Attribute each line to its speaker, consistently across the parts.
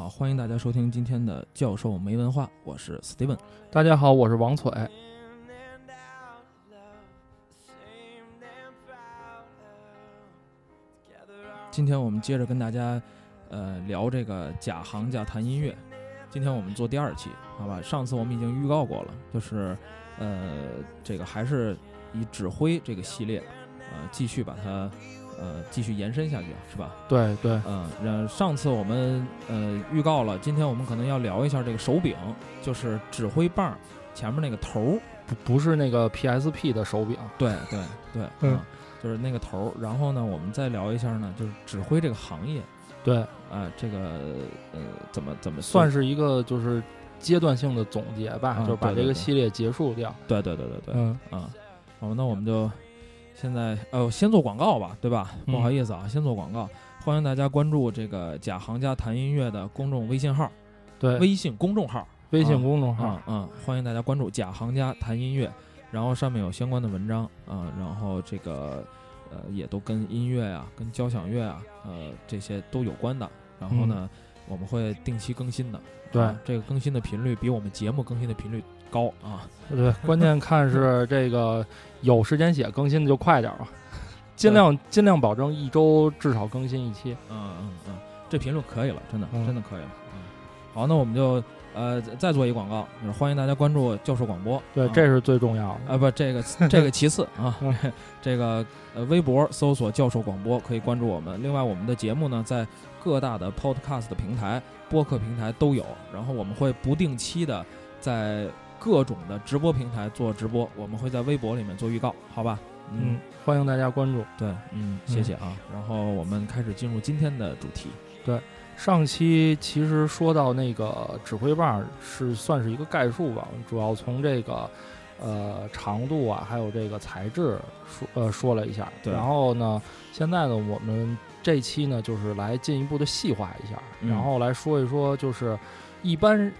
Speaker 1: 好，欢迎大家收听今天的教授没文化，我是 Steven。
Speaker 2: 大家好，我是王璀。
Speaker 1: 今天我们接着跟大家呃聊这个假行家谈音乐。今天我们做第二期，好吧？上次我们已经预告过了，就是呃这个还是以指挥这个系列，呃继续把它。呃，继续延伸下去是吧？
Speaker 2: 对对，
Speaker 1: 嗯，上次我们呃预告了，今天我们可能要聊一下这个手柄，就是指挥棒前面那个头儿，
Speaker 2: 不不是那个 PSP 的手柄，
Speaker 1: 对对对，嗯，就是那个头儿。然后呢，我们再聊一下呢，就是指挥这个行业，
Speaker 2: 对，
Speaker 1: 啊，这个呃，怎么怎么
Speaker 2: 算是一个就是阶段性的总结吧，就是把这个系列结束掉。
Speaker 1: 对对对对对，嗯啊，好，那我们就。现在呃，先做广告吧，对吧？不好意思啊，先做广告。欢迎大家关注这个“假行家谈音乐”的公众微信号，
Speaker 2: 对，
Speaker 1: 微信公众号，
Speaker 2: 微信公众号，
Speaker 1: 嗯，欢迎大家关注“假行家谈音乐”，然后上面有相关的文章啊，然后这个呃，也都跟音乐啊、跟交响乐啊，呃，这些都有关的。然后呢，我们会定期更新的，
Speaker 2: 对，
Speaker 1: 这个更新的频率比我们节目更新的频率高啊。
Speaker 2: 对，关键看是 这个。有时间写更新的就快点吧，尽量尽量保证一周至少更新一期。
Speaker 1: 嗯嗯嗯，这频率可以了，真的真的可以了。嗯，好，那我们就呃再做一广告，就是欢迎大家关注教授广播。
Speaker 2: 对，这是最重要的
Speaker 1: 啊，不，这个 这个其次啊，这个呃微博搜索教授广播可以关注我们。另外，我们的节目呢在各大的 Podcast 的平台、播客平台都有，然后我们会不定期的在。各种的直播平台做直播，我们会在微博里面做预告，好吧？
Speaker 2: 嗯，欢迎大家关注。
Speaker 1: 对，嗯，谢谢啊。然后我们开始进入今天的主题。
Speaker 2: 对，上期其实说到那个指挥棒是算是一个概述吧，主要从这个呃长度啊，还有这个材质说呃说了一下。
Speaker 1: 对。
Speaker 2: 然后呢，现在呢，我们这期呢就是来进一步的细化一下，然后来说一说就是一般。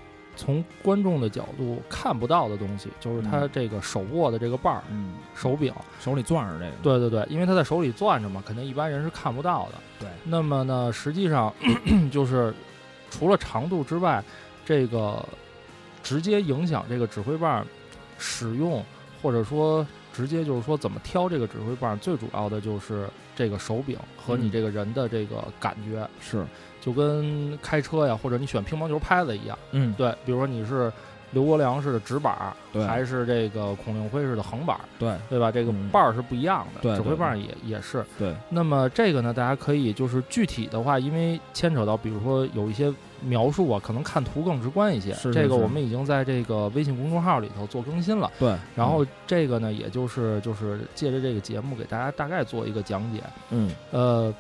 Speaker 2: 从观众的角度看不到的东西，就是他这个手握的这个把儿，
Speaker 1: 嗯，
Speaker 2: 手柄。
Speaker 1: 手里攥着这个，
Speaker 2: 对对对，因为他在手里攥着嘛，肯定一般人是看不到的。
Speaker 1: 对，
Speaker 2: 那么呢，实际上 就是除了长度之外，这个直接影响这个指挥棒使用，或者说直接就是说怎么挑这个指挥棒，最主要的就是这个手柄和你这个人的这个感觉。
Speaker 1: 是。
Speaker 2: 就跟开车呀，或者你选乒乓球拍子一样，
Speaker 1: 嗯，
Speaker 2: 对，比如说你是刘国梁式的直板儿，
Speaker 1: 对，
Speaker 2: 还是这个孔令辉式的横板儿，
Speaker 1: 对，
Speaker 2: 对吧？这个把儿是不一样的，
Speaker 1: 对，
Speaker 2: 指挥棒也也是，
Speaker 1: 对。
Speaker 2: 那么这个呢，大家可以就是具体的话，因为牵扯到，比如说有一些描述啊，可能看图更直观一些。
Speaker 1: 是
Speaker 2: 这个我们已经在这个微信公众号里头做更新了，
Speaker 1: 对。
Speaker 2: 然后这个呢，也就是就是借着这个节目给大家大概做一个讲解，
Speaker 1: 嗯，
Speaker 2: 呃。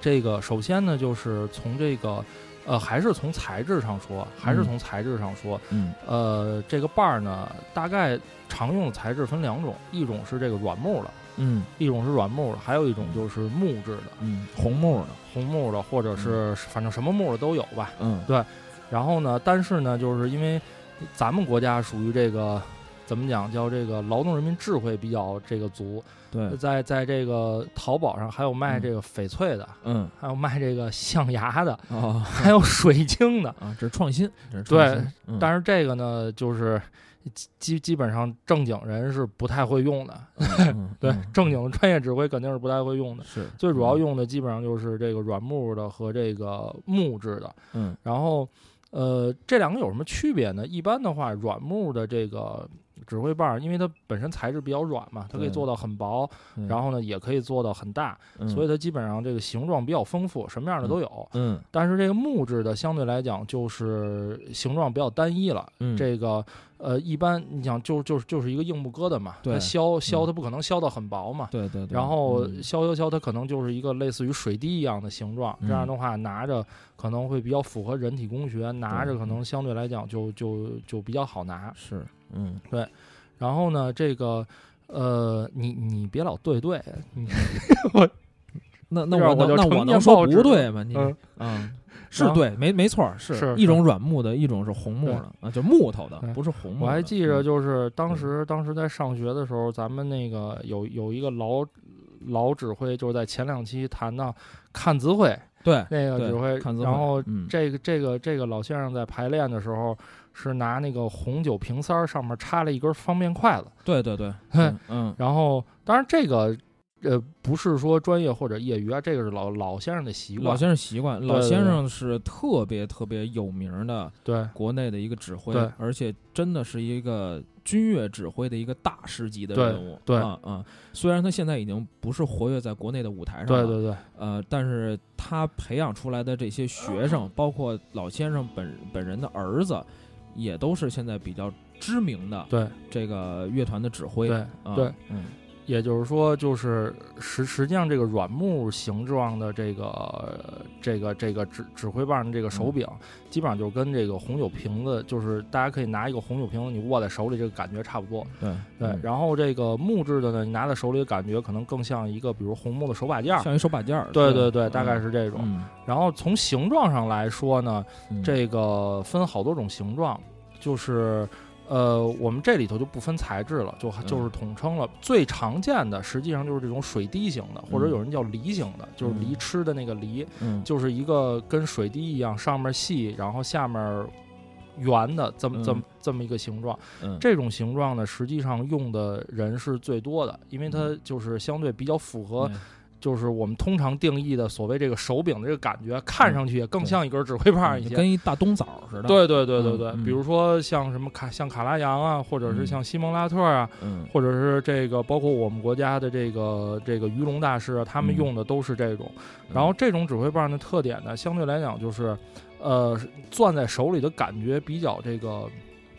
Speaker 2: 这个首先呢，就是从这个，呃，还是从材质上说，还是从材质上说，
Speaker 1: 嗯，
Speaker 2: 呃，这个把儿呢，大概常用的材质分两种，一种是这个软木的，
Speaker 1: 嗯，
Speaker 2: 一种是软木的，还有一种就是木质的，
Speaker 1: 嗯，红木的，
Speaker 2: 红木的，或者是反正什么木的都有吧，
Speaker 1: 嗯，
Speaker 2: 对。然后呢，但是呢，就是因为咱们国家属于这个。怎么讲？叫这个劳动人民智慧比较这个足。
Speaker 1: 对，
Speaker 2: 在在这个淘宝上还有卖这个翡翠的，
Speaker 1: 嗯，
Speaker 2: 还有卖这个象牙的，
Speaker 1: 哦，
Speaker 2: 还有水晶的
Speaker 1: 啊，这是创新。
Speaker 2: 对，但是这个呢，就是基基本上正经人是不太会用的。对，正经的专业指挥肯定是不太会用的。
Speaker 1: 是，
Speaker 2: 最主要用的基本上就是这个软木的和这个木质的。
Speaker 1: 嗯，
Speaker 2: 然后呃，这两个有什么区别呢？一般的话，软木的这个。指挥棒，因为它本身材质比较软嘛，它可以做到很薄，
Speaker 1: 嗯
Speaker 2: 然后呢也可以做到很大，
Speaker 1: 嗯
Speaker 2: 所以它基本上这个形状比较丰富，什么样的都有。
Speaker 1: 嗯
Speaker 2: 但是这个木质的相对来讲就是形状比较单一了，
Speaker 1: 嗯
Speaker 2: 这个呃一般你想就就是就是一个硬木疙瘩嘛，它削削
Speaker 1: 嗯
Speaker 2: 它不可能削到很薄嘛。
Speaker 1: 对对对，
Speaker 2: 然后
Speaker 1: 嗯
Speaker 2: 削削削，它可能就是一个类似于水滴一样的形状，这样的话拿着可能会比较符合人体工学，拿着可能相对来讲就就就比较好拿。
Speaker 1: 是嗯对
Speaker 2: 然后呢，这个呃，你你别老对对，你
Speaker 1: 我那
Speaker 2: 那
Speaker 1: 我那
Speaker 2: 我就成年
Speaker 1: 我能说不对吗？你
Speaker 2: 嗯
Speaker 1: 嗯，是对，没没错儿，是
Speaker 2: 是
Speaker 1: 一种软木的，一种是红木的啊，就木头的，不是红木。
Speaker 2: 我还记着，
Speaker 1: 嗯
Speaker 2: 就是当时当时在上学的时候，咱们那个有有一个老老指挥，就是在前两期谈到看字会
Speaker 1: 对对
Speaker 2: 那个指挥然后
Speaker 1: 嗯
Speaker 2: 这个这个这个老先生在排练的时候是拿那个红酒瓶塞儿上面插了一根方便筷子，
Speaker 1: 对对对，嗯嗯
Speaker 2: 然后当然这个呃不是说专业或者业余啊，这个是老老先生的习惯，
Speaker 1: 老先生习惯，老先生是特别特别有名的
Speaker 2: 对
Speaker 1: 国内的一个指挥
Speaker 2: 对，
Speaker 1: 而且真的是一个军乐指挥的一个大师级的人物。
Speaker 2: 对
Speaker 1: 啊啊，虽然他现在已经不是活跃在国内的舞台上了，
Speaker 2: 对对对
Speaker 1: 呃，但是他培养出来的这些学生，包括老先生本本人的儿子，也都是现在比较知名的
Speaker 2: 对
Speaker 1: 这个乐团的指挥。
Speaker 2: 对
Speaker 1: 啊
Speaker 2: 对，
Speaker 1: 嗯
Speaker 2: 也就是说，就是实实际上这个软木形状的这个这个这个指指挥棒的这个手柄，基本上就跟这个红酒瓶子，就是大家可以拿一个红酒瓶子，你握在手里，这个感觉差不多。
Speaker 1: 对
Speaker 2: 对，
Speaker 1: 嗯
Speaker 2: 然后这个木质的呢，你拿在手里的感觉可能更像一个，比如红木的手把件儿。
Speaker 1: 像一手把件儿。
Speaker 2: 对
Speaker 1: 对
Speaker 2: 对对，大概是这种。
Speaker 1: 嗯
Speaker 2: 然后从形状上来说呢，
Speaker 1: 嗯
Speaker 2: 这个分好多种形状，就是呃，我们这里头就不分材质了，就就是统称了。最常见的实际上就是这种水滴型的，或者有人叫梨形的，就是梨吃的那个梨，
Speaker 1: 嗯。
Speaker 2: 就是一个跟水滴一样，上面细，然后下面。圆的这么这么这么一个形状，
Speaker 1: 嗯。
Speaker 2: 这种形状呢，实际上用的人是最多的，因为它就是相对比较符合
Speaker 1: 嗯
Speaker 2: 就是我们通常定义的所谓这个手柄的这个感觉，看上去也更像一根指挥棒一些。
Speaker 1: 嗯跟一大冬枣似的。
Speaker 2: 对对对对对，比如说像什么卡像卡拉扬啊，或者是
Speaker 1: 嗯
Speaker 2: 像西蒙拉特啊，
Speaker 1: 嗯
Speaker 2: 或者是这个包括我们国家的这个这个鱼龙大师啊，他们
Speaker 1: 嗯
Speaker 2: 用的都是这种。
Speaker 1: 嗯
Speaker 2: 然后这种指挥棒的特点呢，相对来讲就是，呃，攥在手里的感觉比较这个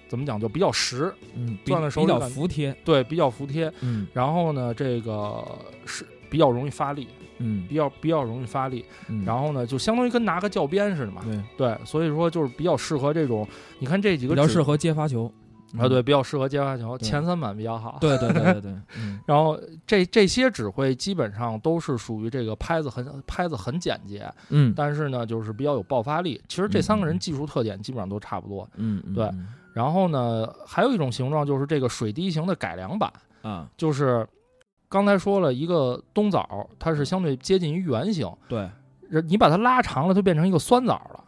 Speaker 2: 怎么讲，就比较实，
Speaker 1: 嗯，
Speaker 2: 攥在手里
Speaker 1: 比较服帖。
Speaker 2: 对，比较服帖。
Speaker 1: 嗯
Speaker 2: 然后呢，这个是比较容易发力，
Speaker 1: 嗯
Speaker 2: 比较比较容易发力。
Speaker 1: 嗯，
Speaker 2: 然后呢，就相当于跟拿个教鞭似的嘛。
Speaker 1: 对，
Speaker 2: 对，所以说就是比较适合这种，你看这几个
Speaker 1: 比较适合接发球。
Speaker 2: 啊，对，比较适合接发球，前三板比较好。
Speaker 1: 对对对对对，嗯
Speaker 2: 然后这这些指挥基本上都是属于这个拍子很拍子很简洁，
Speaker 1: 嗯
Speaker 2: 但是呢，就是比较有爆发力。其实这三个人技术特点基本上都差不多。
Speaker 1: 嗯嗯，
Speaker 2: 对
Speaker 1: 嗯
Speaker 2: 然后呢，还有一种形状就是这个水滴型的改良版，
Speaker 1: 啊，
Speaker 2: 就是刚才说了一个冬枣，它是相对接近于圆形，
Speaker 1: 对
Speaker 2: 你把它拉长了，就变成一个酸枣了。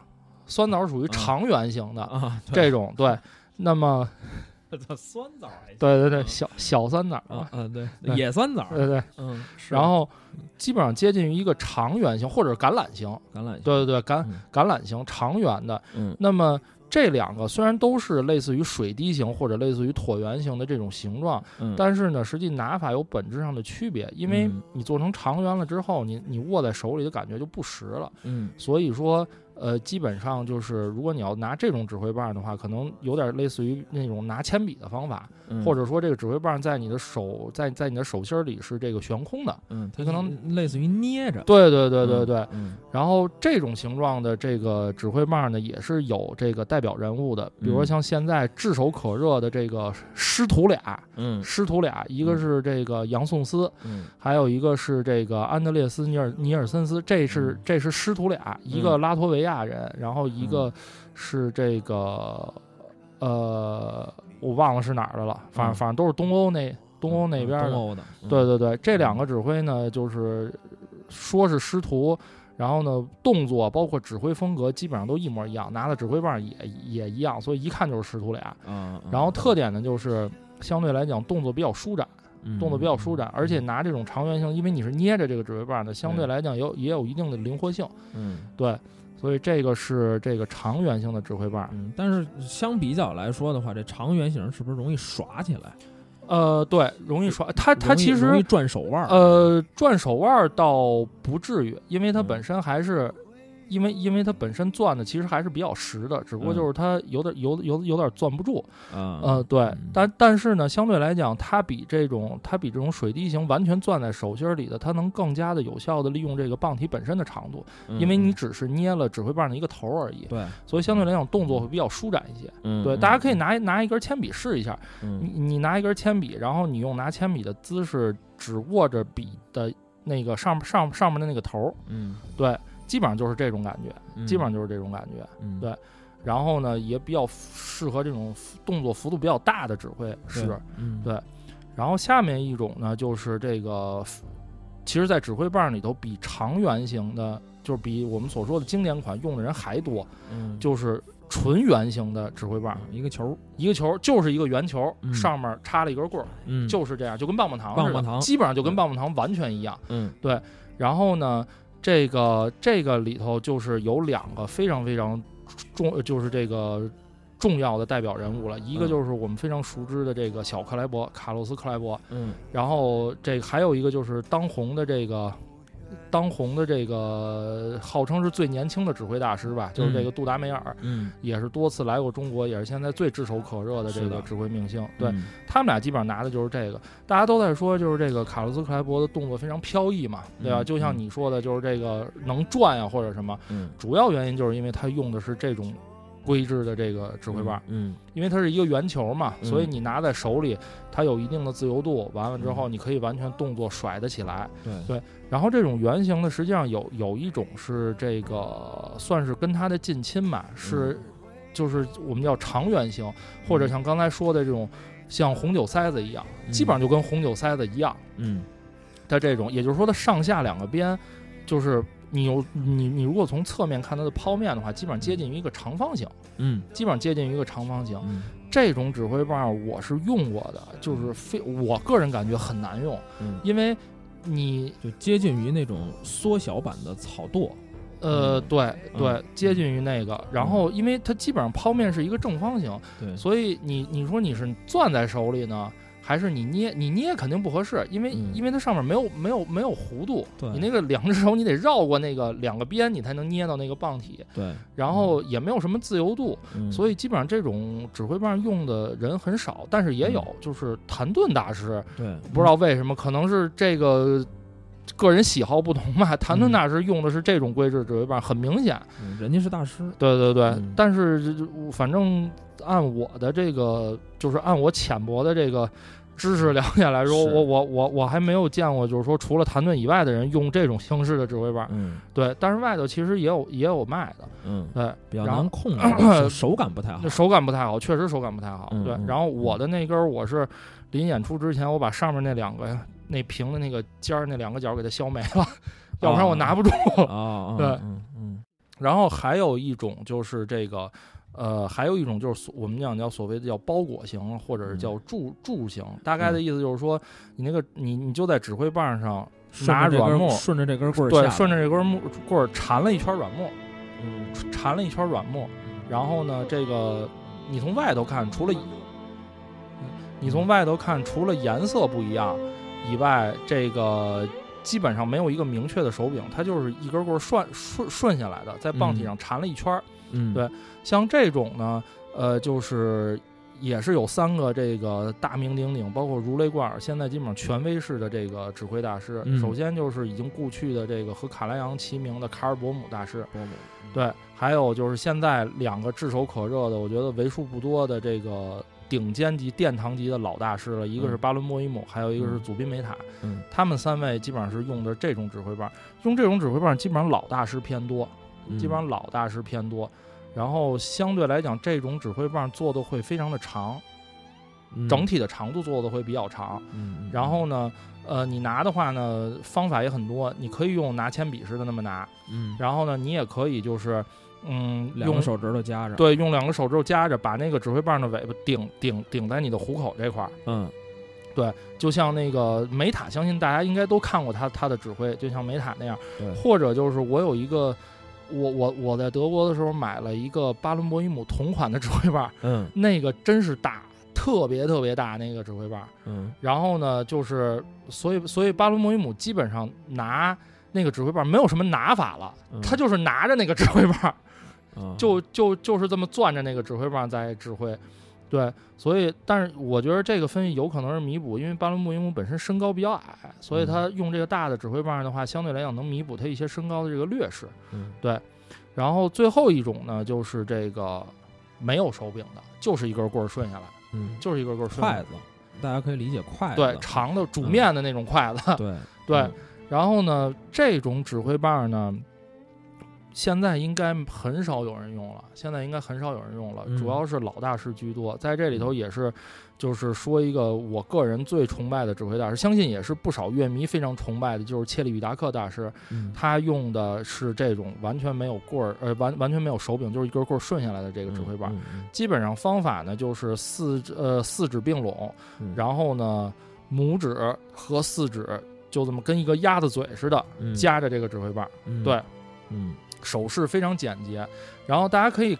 Speaker 2: 酸枣属于
Speaker 1: 啊
Speaker 2: 长圆形的，
Speaker 1: 啊，
Speaker 2: 这种对。那么，
Speaker 1: 这酸枣
Speaker 2: 对对对，
Speaker 1: 嗯
Speaker 2: 小小酸枣
Speaker 1: 啊啊对，
Speaker 2: 对
Speaker 1: 野酸枣，
Speaker 2: 对对。
Speaker 1: 嗯，
Speaker 2: 然后基本上接近于一个长圆形或者橄榄形，
Speaker 1: 橄榄形，
Speaker 2: 对对对，橄
Speaker 1: 嗯
Speaker 2: 橄榄形长圆的。
Speaker 1: 嗯
Speaker 2: 那么这两个虽然都是类似于水滴形或者类似于椭圆形的这种形状，
Speaker 1: 嗯，
Speaker 2: 但是呢，实际拿法有本质上的区别，因为
Speaker 1: 嗯
Speaker 2: 你做成长圆了之后，你你握在手里的感觉就不实了。
Speaker 1: 嗯
Speaker 2: 所以说，呃，基本上就是如果你要拿这种指挥棒的话，可能有点类似于那种拿铅笔的方法，
Speaker 1: 嗯，
Speaker 2: 或者说这个指挥棒在你的手在在你的手心里是这个悬空的。
Speaker 1: 嗯，它
Speaker 2: 可能
Speaker 1: 类似于捏着，
Speaker 2: 对对对对
Speaker 1: 嗯
Speaker 2: 对。
Speaker 1: 嗯。
Speaker 2: 然后这种形状的这个指挥棒呢，也是有这个代表人物的，比如说
Speaker 1: 嗯。
Speaker 2: 像现在炙手可热的这个师徒俩，
Speaker 1: 嗯。
Speaker 2: 师徒俩，一个是这个杨颂斯，
Speaker 1: 嗯。
Speaker 2: 还有一个是这个安德烈斯尼尔尼尔森斯，这是
Speaker 1: 嗯。
Speaker 2: 这是师徒俩，一个拉脱维亚人，然后一个
Speaker 1: 嗯
Speaker 2: 是这个呃，我忘了是哪儿的了，反正
Speaker 1: 嗯
Speaker 2: 反正都是东欧那东欧那边的。
Speaker 1: 东欧的，嗯
Speaker 2: 对对对，这两个指挥呢，就是说是师徒，然后呢，动作包括指挥风格基本上都一模一样，拿的指挥棒也也一样，所以一看就是师徒俩。
Speaker 1: 嗯，
Speaker 2: 然后特点呢，就是相对来讲动作比较舒展，
Speaker 1: 嗯
Speaker 2: 动作比较舒展，而且拿这种长圆形，因为你是捏着这个指挥棒的，相对
Speaker 1: 对
Speaker 2: 来讲有也有一定的灵活性，
Speaker 1: 嗯
Speaker 2: 对，所以这个是这个长圆形的指挥棒。
Speaker 1: 嗯，但是相比较来说的话，这长圆形是不是容易耍起来？
Speaker 2: 呃，对，容易耍，它它其实
Speaker 1: 容易转手腕儿。
Speaker 2: 呃转手腕儿倒不至于，因为它
Speaker 1: 嗯
Speaker 2: 本身还是。因为因为它本身攥的其实还是比较实的，只不过
Speaker 1: 嗯。
Speaker 2: 就是它有点有有有点攥不住，
Speaker 1: 嗯，
Speaker 2: 呃，对
Speaker 1: 嗯，
Speaker 2: 但但是呢，相对来讲，它比这种它比这种水滴型完全攥在手心儿里的，它能更加的有效的利用这个棒体本身的长度，
Speaker 1: 嗯
Speaker 2: 因为你只是捏了指挥棒的一个头儿而已，
Speaker 1: 对，
Speaker 2: 所以相对来讲动作会比较舒展一些。
Speaker 1: 嗯，
Speaker 2: 对，大家可以拿拿一根铅笔试一下，
Speaker 1: 嗯，
Speaker 2: 你你拿一根铅笔，然后你用拿铅笔的姿势，只握着笔的那个上上上面的那个头儿，
Speaker 1: 嗯，
Speaker 2: 对，基本上就是这种感觉，
Speaker 1: 嗯
Speaker 2: 基本上就是这种感觉。
Speaker 1: 嗯
Speaker 2: 对然后呢，也比较适合这种动作幅度比较大的指挥师。
Speaker 1: 对嗯
Speaker 2: 对然后下面一种呢，就是这个，其实，在指挥棒里头比长圆形的，就是比我们所说的经典款用的人还多，
Speaker 1: 嗯，
Speaker 2: 就是纯圆形的指挥棒，
Speaker 1: 一个球儿，
Speaker 2: 一个球就是一个圆球，
Speaker 1: 嗯
Speaker 2: 上面插了一根棍儿，
Speaker 1: 嗯，
Speaker 2: 就是这样，就跟棒棒糖似的，
Speaker 1: 棒棒糖
Speaker 2: 基本上就跟棒棒糖完全一样。
Speaker 1: 嗯
Speaker 2: 然后呢，这个这个里头就是有两个非常非常重，就是这个重要的代表人物了。一个
Speaker 1: 嗯
Speaker 2: 就是我们非常熟知的这个小克莱伯，卡洛斯克莱伯。
Speaker 1: 嗯
Speaker 2: 然后这还有一个就是当红的这个。当红的这个号称是最年轻的指挥大师吧，就是这个杜达梅尔，
Speaker 1: 嗯，
Speaker 2: 也是多次来过中国，也是现在最炙手可热的这个指挥明星。对，
Speaker 1: 嗯
Speaker 2: 他们俩基本上拿的就是这个，大家都在说，就是这个卡洛斯克莱伯的动作非常飘逸嘛，对吧？
Speaker 1: 嗯
Speaker 2: 就像你说的，就是这个能转呀、或者什么，
Speaker 1: 嗯，
Speaker 2: 主要原因就是因为他用的是这种规制的这个指挥棒，
Speaker 1: 嗯，
Speaker 2: 因为它是一个圆球嘛，
Speaker 1: 嗯。
Speaker 2: 所以你拿在手里，它有一定的自由度，完了之后
Speaker 1: 嗯。
Speaker 2: 你可以完全动作甩得起来。
Speaker 1: 对。
Speaker 2: 对然后这种圆形的，实际上有有一种是这个算是跟它的近亲吧，是就是我们叫长圆形，或者像刚才说的这种像红酒塞子一样，基本上就跟红酒塞子一样
Speaker 1: 嗯。
Speaker 2: 它这种，也就是说它上下两个边，就是你有你你如果从侧面看它的剖面的话，基本上接近于一个长方形，
Speaker 1: 嗯
Speaker 2: 基本上接近于一个长方形。
Speaker 1: 嗯
Speaker 2: 这种指挥棒我是用过的，就是非我个人感觉很难用，
Speaker 1: 嗯，
Speaker 2: 因为你
Speaker 1: 就接近于那种缩小版的草垛。
Speaker 2: 呃，
Speaker 1: 嗯
Speaker 2: 对对
Speaker 1: 嗯，
Speaker 2: 接近于那个。然后，因为它基本上剖面是一个正方形，
Speaker 1: 对，
Speaker 2: 所以你你说你是攥在手里呢，还是你捏？你捏肯定不合适，因为
Speaker 1: 嗯
Speaker 2: 因为它上面没有没有没有弧度，你那个两只手你得绕过那个两个边，你才能捏到那个棒体，
Speaker 1: 对，
Speaker 2: 然后也没有什么自由度，
Speaker 1: 嗯
Speaker 2: 所以基本上这种指挥棒用的人很少，但是也有，就是谭盾大师，
Speaker 1: 对，
Speaker 2: 不知道为什么，可能是这个。个人喜好不同嘛，谭盾
Speaker 1: 嗯
Speaker 2: 大师用的是这种规制指挥棒，很明显。
Speaker 1: 嗯人家是大师。
Speaker 2: 对对对，
Speaker 1: 嗯
Speaker 2: 但是反正按我的这个，就是按我浅薄的这个知识了解来说，我我我我还没有见过，就是说除了谭盾以外的人用这种形式的指挥棒。
Speaker 1: 嗯
Speaker 2: 对，但是外头其实也有也有卖的，
Speaker 1: 嗯，
Speaker 2: 对，
Speaker 1: 比较难控制，手 手感不太好。
Speaker 2: 手感不太好，确实手感不太好。对然后我的那根儿我是临演出之前，我把上面那两个那瓶的那个尖儿那两个角给它削没了，要不然我拿不住。
Speaker 1: 啊，
Speaker 2: 对
Speaker 1: 嗯嗯
Speaker 2: 然后还有一种就是这个，呃，还有一种就是我们讲叫所谓的叫包裹型，或者是叫柱柱型。大概的意思就是说，你那个你你就在指挥棒上
Speaker 1: 嗯，
Speaker 2: 拿
Speaker 1: 顺着这根
Speaker 2: 软木，
Speaker 1: 顺着这根棍儿
Speaker 2: 对，顺着这根木棍儿缠了一圈软木，
Speaker 1: 嗯
Speaker 2: 缠了一圈软木。然后呢，这个你从外头看，除了你从外头看，除了颜色不一样以外，这个基本上没有一个明确的手柄，它就是一根棍儿顺顺顺下来的，在棒体上缠了一圈儿。
Speaker 1: 嗯，
Speaker 2: 对像这种呢，呃，就是也是有三个这个大名鼎鼎，包括如雷贯耳，现在基本上权威式的这个指挥大师。
Speaker 1: 嗯
Speaker 2: 首先就是已经故去的这个和卡莱扬齐名的卡尔伯姆大师，
Speaker 1: 伯姆，
Speaker 2: 对，还有就是现在两个炙手可热的，我觉得为数不多的这个顶尖级殿堂级的老大师了，一个是
Speaker 1: 嗯。
Speaker 2: 巴伦莫伊姆，还有一个是
Speaker 1: 嗯。
Speaker 2: 祖宾梅塔，
Speaker 1: 嗯。
Speaker 2: 他们三位基本上是用的这种指挥棒，用这种指挥棒基本上老大师偏多。
Speaker 1: 嗯。
Speaker 2: 基本上老大师偏多，然后相对来讲，这种指挥棒做的会非常的长，
Speaker 1: 嗯。
Speaker 2: 整体的长度做的会比较长。
Speaker 1: 嗯，嗯。
Speaker 2: 然后呢，呃，你拿的话呢，方法也很多，你可以用拿铅笔似的那么拿，
Speaker 1: 嗯，
Speaker 2: 然后呢，你也可以就是，嗯，用
Speaker 1: 手指头夹着，，
Speaker 2: 对，用两个手指头夹着，把那个指挥棒的尾巴顶顶顶在你的虎口这块儿，
Speaker 1: 嗯。
Speaker 2: 就像那个梅塔，相信大家应该都看过他他的指挥，就像梅塔那样
Speaker 1: 对，
Speaker 2: 或者就是我有一个，我我我在德国的时候买了一个巴伦博伊姆同款的指挥棒，
Speaker 1: 嗯。
Speaker 2: 那个真是大，特别特别大那个指挥棒。
Speaker 1: 嗯。
Speaker 2: 然后呢，就是所以所以巴伦博伊姆基本上拿那个指挥棒没有什么拿法了，
Speaker 1: 嗯。
Speaker 2: 他就是拿着那个指挥棒，
Speaker 1: 啊
Speaker 2: 就就就是这么攥着那个指挥棒在指挥。对，所以但是我觉得这个分析有可能是弥补，因为巴伦博伊姆本身身高比较矮，所以他用这个大的指挥棒的话，相对来讲能弥补他一些身高的这个劣势。
Speaker 1: 嗯对
Speaker 2: 然后最后一种呢，就是这个没有手柄的，就是一根棍儿顺下来，
Speaker 1: 嗯
Speaker 2: 就是一根棍儿顺下来
Speaker 1: 筷子，大家可以理解筷子，
Speaker 2: 对，长的煮面的那种筷子。
Speaker 1: 对
Speaker 2: 对
Speaker 1: 嗯
Speaker 2: 然后呢，这种指挥棒呢，现在应该很少有人用了，现在应该很少有人用了，
Speaker 1: 嗯。
Speaker 2: 主要是老大师居多。在这里头也是，就是说一个我个人最崇拜的指挥大师，相信也是不少乐迷非常崇拜的，就是切利与达克大师。
Speaker 1: 嗯。
Speaker 2: 他用的是这种完全没有棍儿，呃，完完全没有手柄，就是一根棍儿顺下来的这个指挥棒。基本上方法呢就是四指呃四指并拢，
Speaker 1: 嗯。
Speaker 2: 然后呢拇指和四指就这么跟一个鸭子嘴似的
Speaker 1: 嗯。
Speaker 2: 夹着这个指挥棒，
Speaker 1: 嗯。
Speaker 2: 对，
Speaker 1: 嗯
Speaker 2: 手势非常简洁。然后大家可以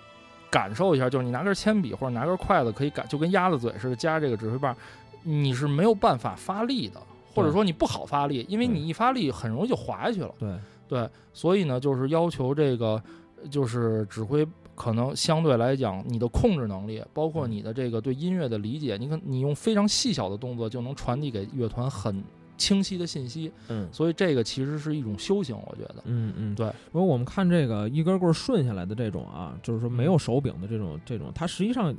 Speaker 2: 感受一下，就是你拿根铅笔或者拿根筷子，可以感就跟鸭子嘴似的夹这个指挥棒，你是没有办法发力的，或者说你不好发力，因为你一发力很容易就滑下去了。
Speaker 1: 对
Speaker 2: 对，所以呢，就是要求这个就是指挥。可能相对来讲，你的控制能力，包括
Speaker 1: 嗯
Speaker 2: 你的这个对音乐的理解，你可你用非常细小的动作就能传递给乐团很清晰的信息，
Speaker 1: 嗯
Speaker 2: 所以这个其实是一种修行，我觉得。
Speaker 1: 嗯嗯，
Speaker 2: 对。
Speaker 1: 如果我们看这个一根棍儿顺下来的这种啊，就是说没有手柄的这种这种，它实际上，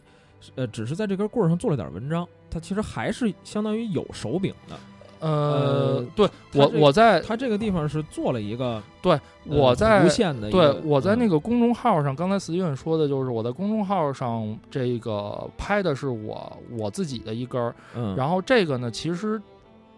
Speaker 1: 呃，只是在这根棍儿上做了点文章，它其实还是相当于有手柄的。
Speaker 2: 呃
Speaker 1: 呃，
Speaker 2: 对我我在
Speaker 1: 它这个地方是做了一个
Speaker 2: 对
Speaker 1: 呃
Speaker 2: 我在
Speaker 1: 无限的
Speaker 2: 对，我在那
Speaker 1: 个
Speaker 2: 个公众号上，刚才 Steven 说的就是我在公众号上这个拍的是我我自己的一根儿，
Speaker 1: 嗯，
Speaker 2: 然后这个呢，其实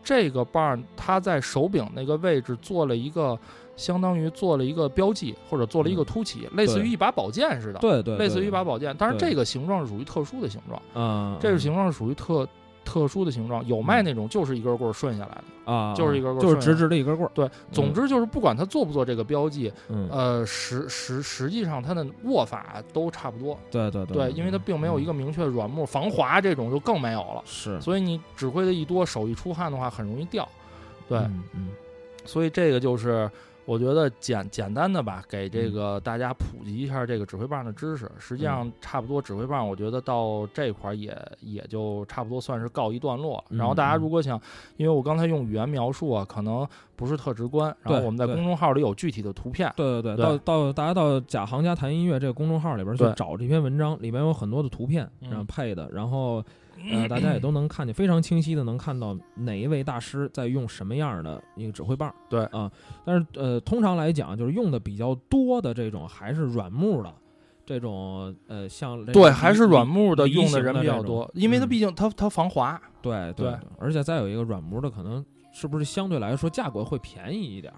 Speaker 2: 这个棒儿它在手柄那个位置做了一个相当于做了一个标记或者做了一个凸起，类似于一把宝剑似的，
Speaker 1: 嗯对对，
Speaker 2: 类似于一把宝剑，但
Speaker 1: 是
Speaker 2: 这个形状是属于特殊的形状，
Speaker 1: 嗯，
Speaker 2: 这个形状是属于特。特殊的形状有卖那种就是一根棍儿顺下来的，
Speaker 1: 啊，
Speaker 2: 就是一根棍儿
Speaker 1: 就是直直的一根棍儿，
Speaker 2: 对，总之就是不管它做不做这个标记，
Speaker 1: 嗯，
Speaker 2: 呃，实实实际上它的握法都差不多，
Speaker 1: 对对
Speaker 2: 对，因为它并没有一个明确的软木防滑这种就更没有了，
Speaker 1: 是，
Speaker 2: 所以你指挥的一多，手一出汗的话很容易掉，对，
Speaker 1: 嗯嗯。
Speaker 2: 所以这个就是我觉得简简单的吧，给
Speaker 1: 嗯。
Speaker 2: 这个大家普及一下这个指挥棒的知识。实际上，差不多指挥棒，我觉得到这块儿也也就差不多算是告一段落。然后大家
Speaker 1: 嗯。
Speaker 2: 如果想，因为我刚才用语言描述啊，可能不是特直观，然后我们在公众号里有具体的图片。
Speaker 1: 对对对，到到大家到贾行家谈音乐这个公众号里边去找这篇文章，里面有很多的图片，
Speaker 2: 嗯
Speaker 1: 然后配的，然后呃大家也都能看见，非常清晰的能看到哪一位大师在用什么样的一个指挥棒。
Speaker 2: 对
Speaker 1: 啊，但是呃通常来讲，就是用的比较多的这种还是软木的。这种呃，像
Speaker 2: 对，还是软木的用的人比较多，因为它
Speaker 1: 嗯
Speaker 2: 毕竟它它防滑。
Speaker 1: 对
Speaker 2: 对
Speaker 1: 对，而且再有一个软木的，可能是不是相对来说价格会便宜一点？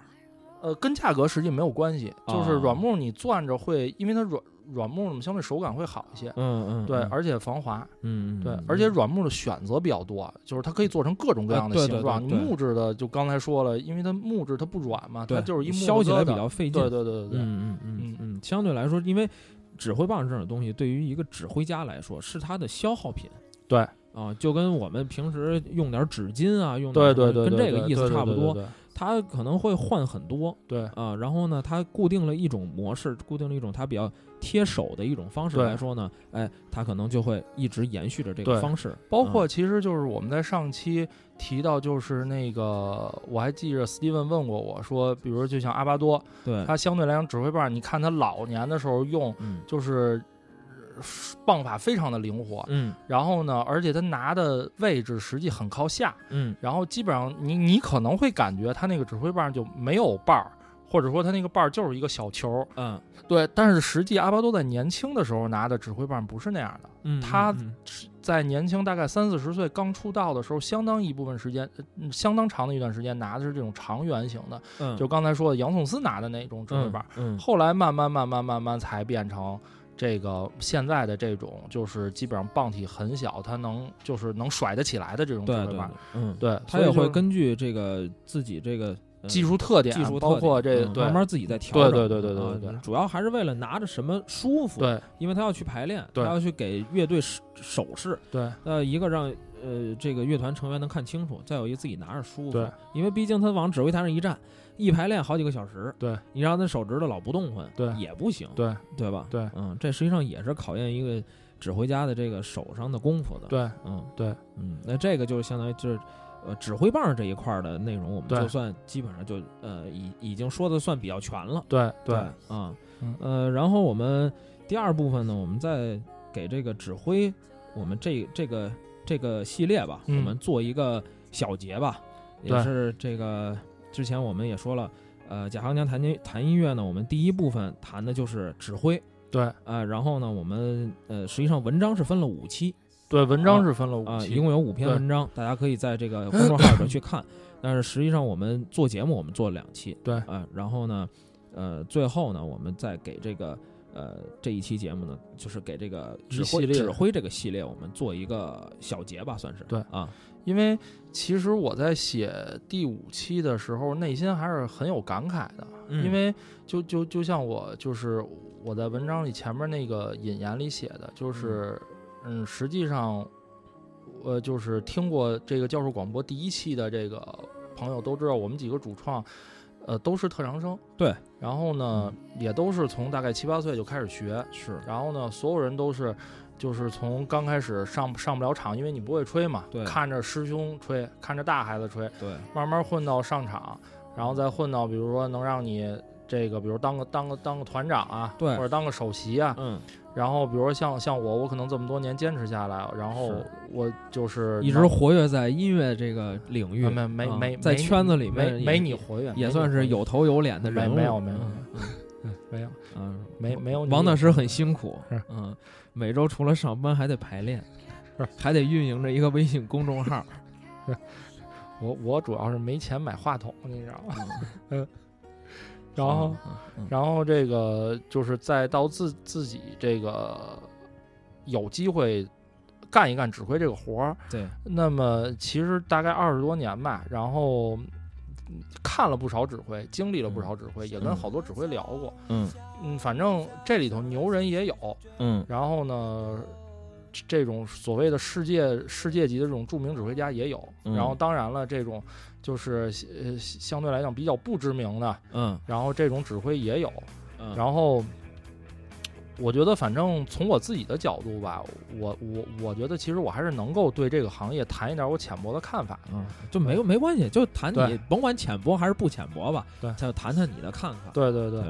Speaker 2: 呃，跟价格实际没有关系，就是
Speaker 1: 哦
Speaker 2: 软木你攥着会，因为它软软木嘛，相对手感会好一些。
Speaker 1: 嗯嗯，
Speaker 2: 对，
Speaker 1: 嗯
Speaker 2: 而且防滑。
Speaker 1: 嗯，嗯
Speaker 2: 对
Speaker 1: 嗯，
Speaker 2: 而且软木的选择比较多，就是它可以做成各种各样的形状。木质的，就刚才说了，因为它木质它不软嘛，它就是一
Speaker 1: 削起来比较费劲。
Speaker 2: 对对对对对，
Speaker 1: 嗯嗯嗯
Speaker 2: 嗯
Speaker 1: 嗯，相对来说，因为指挥棒这种东西，对于一个指挥家来说，是它的消耗品。
Speaker 2: 对
Speaker 1: 啊，就跟我们平时用点纸巾啊，用
Speaker 2: 对
Speaker 1: 点
Speaker 2: 对对，对
Speaker 1: 跟这个意思差不多。
Speaker 2: 对
Speaker 1: 它可能会换很多
Speaker 2: 对。
Speaker 1: 啊，然后呢，它固定了一种模式，固定了一种它比较贴手的一种方式来说呢，哎，它可能就会一直延续着这个方式。
Speaker 2: 包
Speaker 1: 啊。
Speaker 2: 括其实就是我们在上期提到，就是那个我还记着 Steven 问过我说，比如就像阿巴多，
Speaker 1: 对，
Speaker 2: 他相对来讲指挥棒，你看他老年的时候用，
Speaker 1: 嗯。
Speaker 2: 就是呃棒法非常的灵活，
Speaker 1: 嗯。
Speaker 2: 然后呢，而且他拿的位置实际很靠下，
Speaker 1: 嗯。
Speaker 2: 然后基本上你你可能会感觉他那个指挥棒就没有把儿，或者说他那个把儿就是一个小球，
Speaker 1: 嗯。
Speaker 2: 对。但是实际阿巴多在年轻的时候拿的指挥棒不是那样的，
Speaker 1: 嗯，
Speaker 2: 他
Speaker 1: 嗯
Speaker 2: 在年轻大概三四十岁刚出道的时候，相当一部分时间，相当长的一段时间拿的是这种长圆形的，
Speaker 1: 嗯。
Speaker 2: 就刚才说的杨颂斯拿的那种指挥棒。
Speaker 1: 嗯
Speaker 2: 后来慢慢慢慢慢慢才变成这个现在的这种就是基本上棒体很小，它能就是能甩得起来的这种指
Speaker 1: 对对
Speaker 2: 挥棒
Speaker 1: 对，，嗯，
Speaker 2: 对，
Speaker 1: 他也会根据这个自己这个呃
Speaker 2: 技术特点，
Speaker 1: 技术特
Speaker 2: 包括这
Speaker 1: 慢慢自己在调整。
Speaker 2: 对对对对对
Speaker 1: 啊
Speaker 2: 对对
Speaker 1: 主要还是为了拿着什么舒服。，
Speaker 2: 对
Speaker 1: 因为他要去排练，他要去给乐队手手势。
Speaker 2: 对
Speaker 1: 呃，一个让呃这个乐团成员能看清楚，再有一个自己拿着舒服。
Speaker 2: 对，
Speaker 1: 因为毕竟他往指挥台上一站，一排练好几个小时，
Speaker 2: 对。
Speaker 1: 你让他手指头老不动弹，
Speaker 2: 对。
Speaker 1: 也不行，
Speaker 2: 对。
Speaker 1: 对吧？
Speaker 2: 对。
Speaker 1: 嗯，这实际上也是考验一个指挥家的这个手上的功夫的。，
Speaker 2: 对。
Speaker 1: 嗯。
Speaker 2: 对，
Speaker 1: 嗯，那这个就是相当于就是。呃，指挥棒这一块的内容，我们
Speaker 2: 对。
Speaker 1: 就算基本上就呃已已经说的算比较全了。
Speaker 2: 对对。
Speaker 1: 啊，
Speaker 2: 嗯。
Speaker 1: 呃，然后我们第二部分呢，我们再给这个指挥，我们这这个这个系列吧，
Speaker 2: 嗯。
Speaker 1: 我们做一个小结吧，也
Speaker 2: 对
Speaker 1: 是这个之前我们也说了，呃，贾行娘弹音弹音乐呢，我们第一部分谈的就是指挥，
Speaker 2: 对。
Speaker 1: 啊，然后呢，我们呃实际上文章是分了五期。
Speaker 2: 对，文章是分了五
Speaker 1: 啊，
Speaker 2: 期，
Speaker 1: 一共有五篇文章，大家可以在这个公众号里边去看。但是实际上我们做节目，我们做了两期，
Speaker 2: 对。
Speaker 1: 啊，然后呢，呃，最后呢，我们再给这个呃这一期节目呢，就是给这个指挥指挥这个系列，我们做一个小结吧，算是。
Speaker 2: 对。
Speaker 1: 啊，
Speaker 2: 因为其实我在写第五期的时候，内心还是很有感慨的，
Speaker 1: 嗯
Speaker 2: 因为就就就像我就是我在文章里前面那个引言里写的，就是嗯，实际上，呃，就是听过这个教授广播第一期的这个朋友都知道，我们几个主创。呃，都是特长生，
Speaker 1: 对，
Speaker 2: 然后呢，也都是从大概七八岁就开始学，
Speaker 1: 是
Speaker 2: 然后呢，所有人都是，就是从刚开始上上不了场，因为你不会吹嘛，
Speaker 1: 对
Speaker 2: 看着师兄吹，看着大孩子吹，
Speaker 1: 对，
Speaker 2: 慢慢混到上场，然后再混到比如说能让你这个，比如当个当个当个团长啊，
Speaker 1: 对
Speaker 2: 或者当个首席啊，
Speaker 1: 嗯，
Speaker 2: 然后比如说像像我，我可能这么多年坚持下来，然后我就是
Speaker 1: 一直活跃在音乐这个领域，
Speaker 2: 没没
Speaker 1: 啊
Speaker 2: 没
Speaker 1: 在圈子里
Speaker 2: 没没你活跃，
Speaker 1: 也算是有头有脸的
Speaker 2: 没
Speaker 1: 人物，
Speaker 2: 没有没有。
Speaker 1: 嗯
Speaker 2: 没有嗯没没没有
Speaker 1: 王大师很辛苦，嗯，每周除了上班还得排练，还得运营着一个微信公众号，
Speaker 2: 我我主要是没钱买话筒，你知道吗？嗯，然后。然后这个就是再到自自己这个有机会干一干指挥这个活儿，
Speaker 1: 对，
Speaker 2: 那么其实大概二十多年吧，然后嗯看了不少指挥，经历了不少指挥，也跟
Speaker 1: 嗯。
Speaker 2: 好多指挥聊过。
Speaker 1: 嗯。
Speaker 2: 嗯，反正这里头牛人也有，
Speaker 1: 嗯。
Speaker 2: 然后呢。这这种所谓的世界世界级的这种著名指挥家也有，
Speaker 1: 嗯。
Speaker 2: 然后当然了，这种就是呃相对来讲比较不知名的，
Speaker 1: 嗯。
Speaker 2: 然后这种指挥也有，
Speaker 1: 嗯，
Speaker 2: 然后，我觉得反正从我自己的角度吧，我我我觉得其实我还是能够对这个行业谈一点我浅薄的看法。
Speaker 1: 嗯，就没没关系，就谈你甭管浅薄还是不浅薄吧，
Speaker 2: 对
Speaker 1: 就谈谈你的看法，
Speaker 2: 对对对。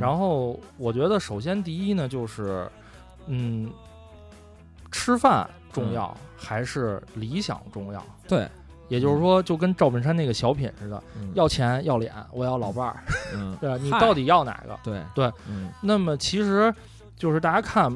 Speaker 2: 然后我觉得首先第一呢，就是嗯，吃饭重要、还是理想重要？
Speaker 1: 对，
Speaker 2: 也就是说，就跟赵本山那个小品似的，
Speaker 1: 嗯
Speaker 2: 要钱要脸，我要老伴儿，
Speaker 1: 嗯
Speaker 2: 对吧？你到底要哪个？
Speaker 1: 对
Speaker 2: 对，
Speaker 1: 嗯
Speaker 2: 那么其实就是大家看，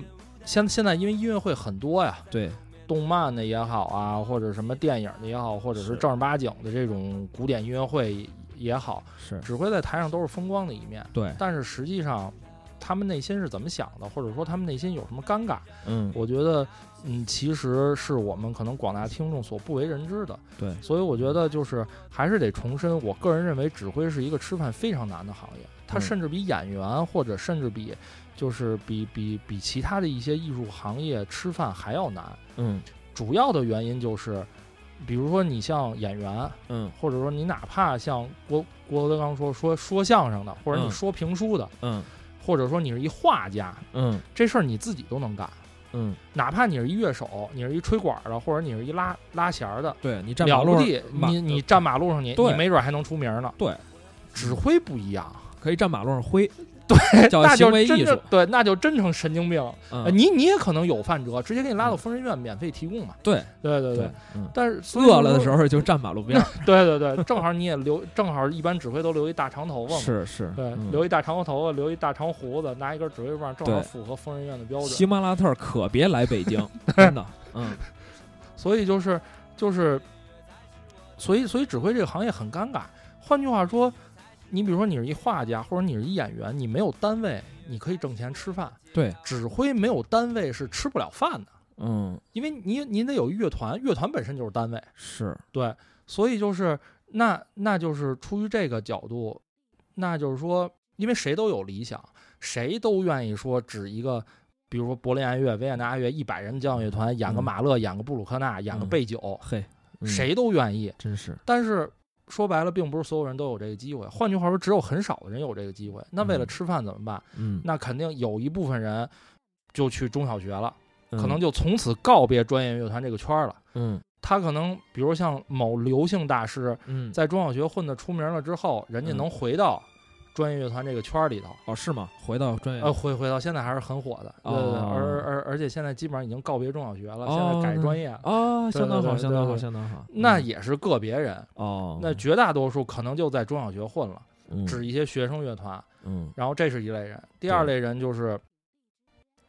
Speaker 2: 现现在因为音乐会很多呀，
Speaker 1: 对
Speaker 2: 动漫的也好啊，或者什么电影的也好，或者是
Speaker 1: 是
Speaker 2: 正儿八经的这种古典音乐会也好，
Speaker 1: 是，
Speaker 2: 指挥在台上都是风光的一面，
Speaker 1: 对，
Speaker 2: 但是实际上他们内心是怎么想的，或者说他们内心有什么尴尬，
Speaker 1: 嗯。
Speaker 2: 我觉得，嗯，其实是我们可能广大听众所不为人知的。
Speaker 1: 对。
Speaker 2: 所以我觉得就是还是得重申，我个人认为指挥是一个吃饭非常难的行业，它
Speaker 1: 嗯。
Speaker 2: 甚至比演员或者甚至比就是比比比其他的一些艺术行业吃饭还要难。
Speaker 1: 嗯
Speaker 2: 主要的原因就是，比如说你像演员，
Speaker 1: 嗯
Speaker 2: 或者说你哪怕像郭郭德纲说说说相声的，或者你
Speaker 1: 嗯
Speaker 2: 说评书的，
Speaker 1: 嗯
Speaker 2: 或者说你是一画家，
Speaker 1: 嗯
Speaker 2: 这事儿你自己都能干。
Speaker 1: 嗯，
Speaker 2: 哪怕你是一乐手，你是一吹管的，或者你是一拉拉弦儿的，
Speaker 1: 对你站马路
Speaker 2: 地，你你站马路上你你没准还能出名呢。
Speaker 1: 对，
Speaker 2: 指挥不一样，
Speaker 1: 可以站马路上挥，
Speaker 2: 对，
Speaker 1: 叫
Speaker 2: 那就
Speaker 1: 行为艺术，
Speaker 2: 对，那就真成神经病。呃
Speaker 1: 嗯，
Speaker 2: 你你也可能有饭辙，直接给你拉到疯人院免费提供嘛。
Speaker 1: 对
Speaker 2: 对对
Speaker 1: 对，嗯，
Speaker 2: 但是
Speaker 1: 饿了的时候就站马路边，
Speaker 2: 对对对，正好你也留，正好一般指挥都留一大长头发嘛。
Speaker 1: 是是，
Speaker 2: 对，
Speaker 1: 嗯
Speaker 2: 留一大长头发，留一大长胡子，拿一根指挥棒，正好符合疯人院的标准。
Speaker 1: 希马拉特可别来北京，真的，嗯
Speaker 2: 所以就是就是，所以所以指挥这个行业很尴尬。换句话说，你比如说你是一画家，或者你是一演员，你没有单位，你可以挣钱吃饭，
Speaker 1: 对，
Speaker 2: 指挥没有单位是吃不了饭的，
Speaker 1: 嗯，
Speaker 2: 因为你您得有乐团，乐团本身就是单位，
Speaker 1: 是，
Speaker 2: 对，所以就是那那就是出于这个角度，那就是说，因为谁都有理想，谁都愿意说指一个。比如说柏林爱乐、维也纳爱乐一百人交响乐团演个
Speaker 1: 嗯。
Speaker 2: 马勒、演个布鲁克纳、演个
Speaker 1: 嗯
Speaker 2: 贝九，
Speaker 1: 嘿，嗯。
Speaker 2: 谁都愿意。
Speaker 1: 真是，
Speaker 2: 但是说白了，并不是所有人都有这个机会。换句话说，只有很少的人有这个机会。那为了
Speaker 1: 嗯
Speaker 2: 吃饭怎么办？
Speaker 1: 嗯，
Speaker 2: 那肯定有一部分人就去中小学了，
Speaker 1: 嗯
Speaker 2: 可能就从此告别专业乐团这个圈了。
Speaker 1: 嗯
Speaker 2: 他可能比如像某流行大师，
Speaker 1: 嗯，
Speaker 2: 在中小学混得出名了之后，人家
Speaker 1: 嗯
Speaker 2: 能回到专业乐团这个圈儿里头。
Speaker 1: 哦是吗？回到专业，
Speaker 2: 呃，回回到现在还是很火的，对对对，
Speaker 1: 哦
Speaker 2: 而而而且现在基本上已经告别中小学了，
Speaker 1: 哦
Speaker 2: 现在改专业了，
Speaker 1: 啊，
Speaker 2: 对
Speaker 1: 相当好，相当好，
Speaker 2: 对
Speaker 1: 相当好。嗯
Speaker 2: 那也是个别人，
Speaker 1: 哦，
Speaker 2: 那绝大多数可能就在中小学混了，
Speaker 1: 嗯
Speaker 2: 指一些学生乐团，
Speaker 1: 嗯
Speaker 2: 然后这是一类人。第二类人就是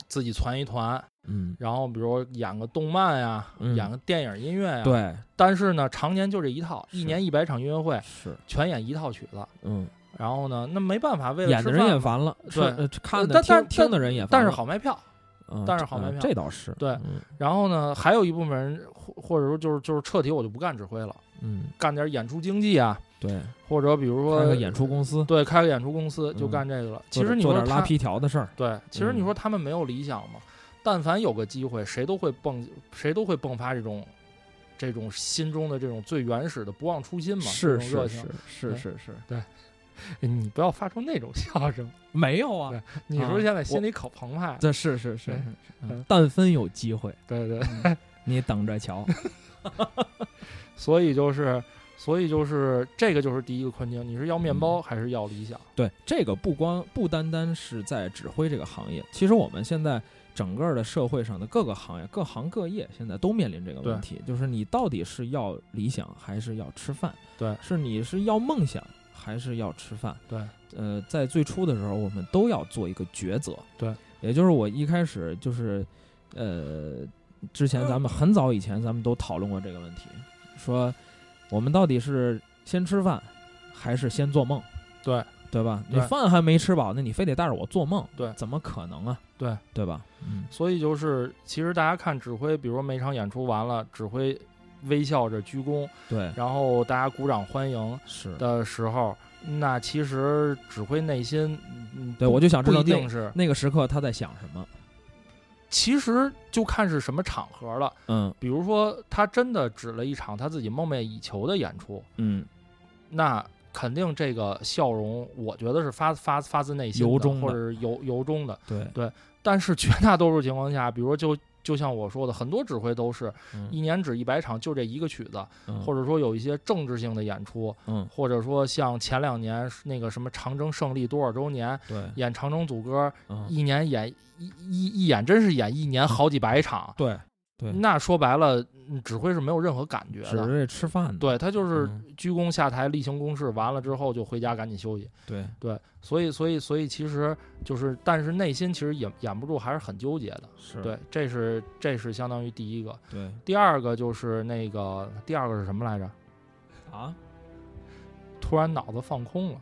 Speaker 2: 自己攒一团，
Speaker 1: 嗯，
Speaker 2: 然后比如演个动漫呀，
Speaker 1: 嗯
Speaker 2: 演个电影音乐呀，。
Speaker 1: 对，
Speaker 2: 但是呢，常年就这一套，
Speaker 1: 是
Speaker 2: 一年一百场音乐会，
Speaker 1: 是，
Speaker 2: 全演一套曲子。
Speaker 1: 嗯，
Speaker 2: 然后呢，那没办法，为了
Speaker 1: 演的人也烦了，
Speaker 2: 对
Speaker 1: 看的
Speaker 2: 但但
Speaker 1: 听听的人也烦了，
Speaker 2: 但是好卖票。
Speaker 1: 嗯，
Speaker 2: 但是好卖票
Speaker 1: 这倒是，
Speaker 2: 对
Speaker 1: 嗯
Speaker 2: 然后呢，还有一部分人，或或者说就是就是彻底我就不干指挥了，
Speaker 1: 嗯，
Speaker 2: 干点演出经济啊，
Speaker 1: 对，
Speaker 2: 或者比如说
Speaker 1: 开个演出公司，
Speaker 2: 对开个演出公司就
Speaker 1: 嗯
Speaker 2: 干这个了。其实你说
Speaker 1: 拉皮条的事儿，
Speaker 2: 对，其实你
Speaker 1: 嗯
Speaker 2: 说他们没有理想吗？但凡有个机会，谁都会迸，谁都会迸发这种，这种心中的这种最原始的不忘初心嘛，
Speaker 1: 是是是。是是是，
Speaker 2: 你不要发出那种笑声，
Speaker 1: 没有啊，
Speaker 2: 你是不是现在心里可澎湃？
Speaker 1: 这是是是但分有机会，
Speaker 2: 对对，
Speaker 1: 你等着瞧，
Speaker 2: 所以就是，所以就是这个就是第一个困境，你是要面包还是要理想？
Speaker 1: 对，这个不光不单单是在指挥这个行业，其实我们现在整个的社会上的各个行业、各行各业现在都面临这个问题，就是你到底是要理想还是要吃饭？
Speaker 2: 对
Speaker 1: 是你是要梦想还是要吃饭？
Speaker 2: 对，
Speaker 1: 呃，在最初的时候，我们都要做一个抉择。
Speaker 2: 对，
Speaker 1: 也就是我一开始就是，呃，之前咱们很早以前咱们都讨论过这个问题，说我们到底是先吃饭还是先做梦？
Speaker 2: 对，
Speaker 1: 对吧？你饭还没吃饱，那你非得带着我做梦，
Speaker 2: 对
Speaker 1: 怎么可能啊？
Speaker 2: 对，
Speaker 1: 对吧？嗯，
Speaker 2: 所以就是，其实大家看指挥，比如说每场演出完了，指挥微笑着鞠躬，
Speaker 1: 对，
Speaker 2: 然后大家鼓掌欢迎
Speaker 1: 是
Speaker 2: 的时候，那其实指挥内心，嗯，
Speaker 1: 对，我就想知道那
Speaker 2: 一定是，
Speaker 1: 那个时刻他在想什么。
Speaker 2: 其实就看是什么场合了。
Speaker 1: 嗯
Speaker 2: 比如说，他真的指了一场他自己梦寐以求的演出，
Speaker 1: 嗯，
Speaker 2: 那肯定这个笑容，我觉得是发发发自内心的
Speaker 1: 由衷的
Speaker 2: 或者是由由衷的。
Speaker 1: 对，
Speaker 2: 但是绝大多数情况下，比如说就就像我说的，很多指挥都是
Speaker 1: 嗯。
Speaker 2: 一年指一百场，就这一个曲子，
Speaker 1: 嗯。
Speaker 2: 或者说有一些政治性的演出，
Speaker 1: 嗯，
Speaker 2: 或者说像前两年那个什么长征胜利多少周年，
Speaker 1: 对，
Speaker 2: 演长征组歌，
Speaker 1: 嗯，
Speaker 2: 一年演一一一演真是演一年好几百场，
Speaker 1: 对对，
Speaker 2: 那说白了，嗯指挥是没有任何感觉的。对他就是
Speaker 1: 嗯
Speaker 2: 鞠躬下台例行公事，完了之后就回家赶紧休息。
Speaker 1: 对，
Speaker 2: 对，所以所以所以其实就是，但是内心其实掩掩不住，还是很纠结的。
Speaker 1: 是，
Speaker 2: 对，这是这是相当于第一个，
Speaker 1: 对
Speaker 2: 第二个就是那个第二个是什么来着？
Speaker 1: 啊，
Speaker 2: 突然脑子放空了。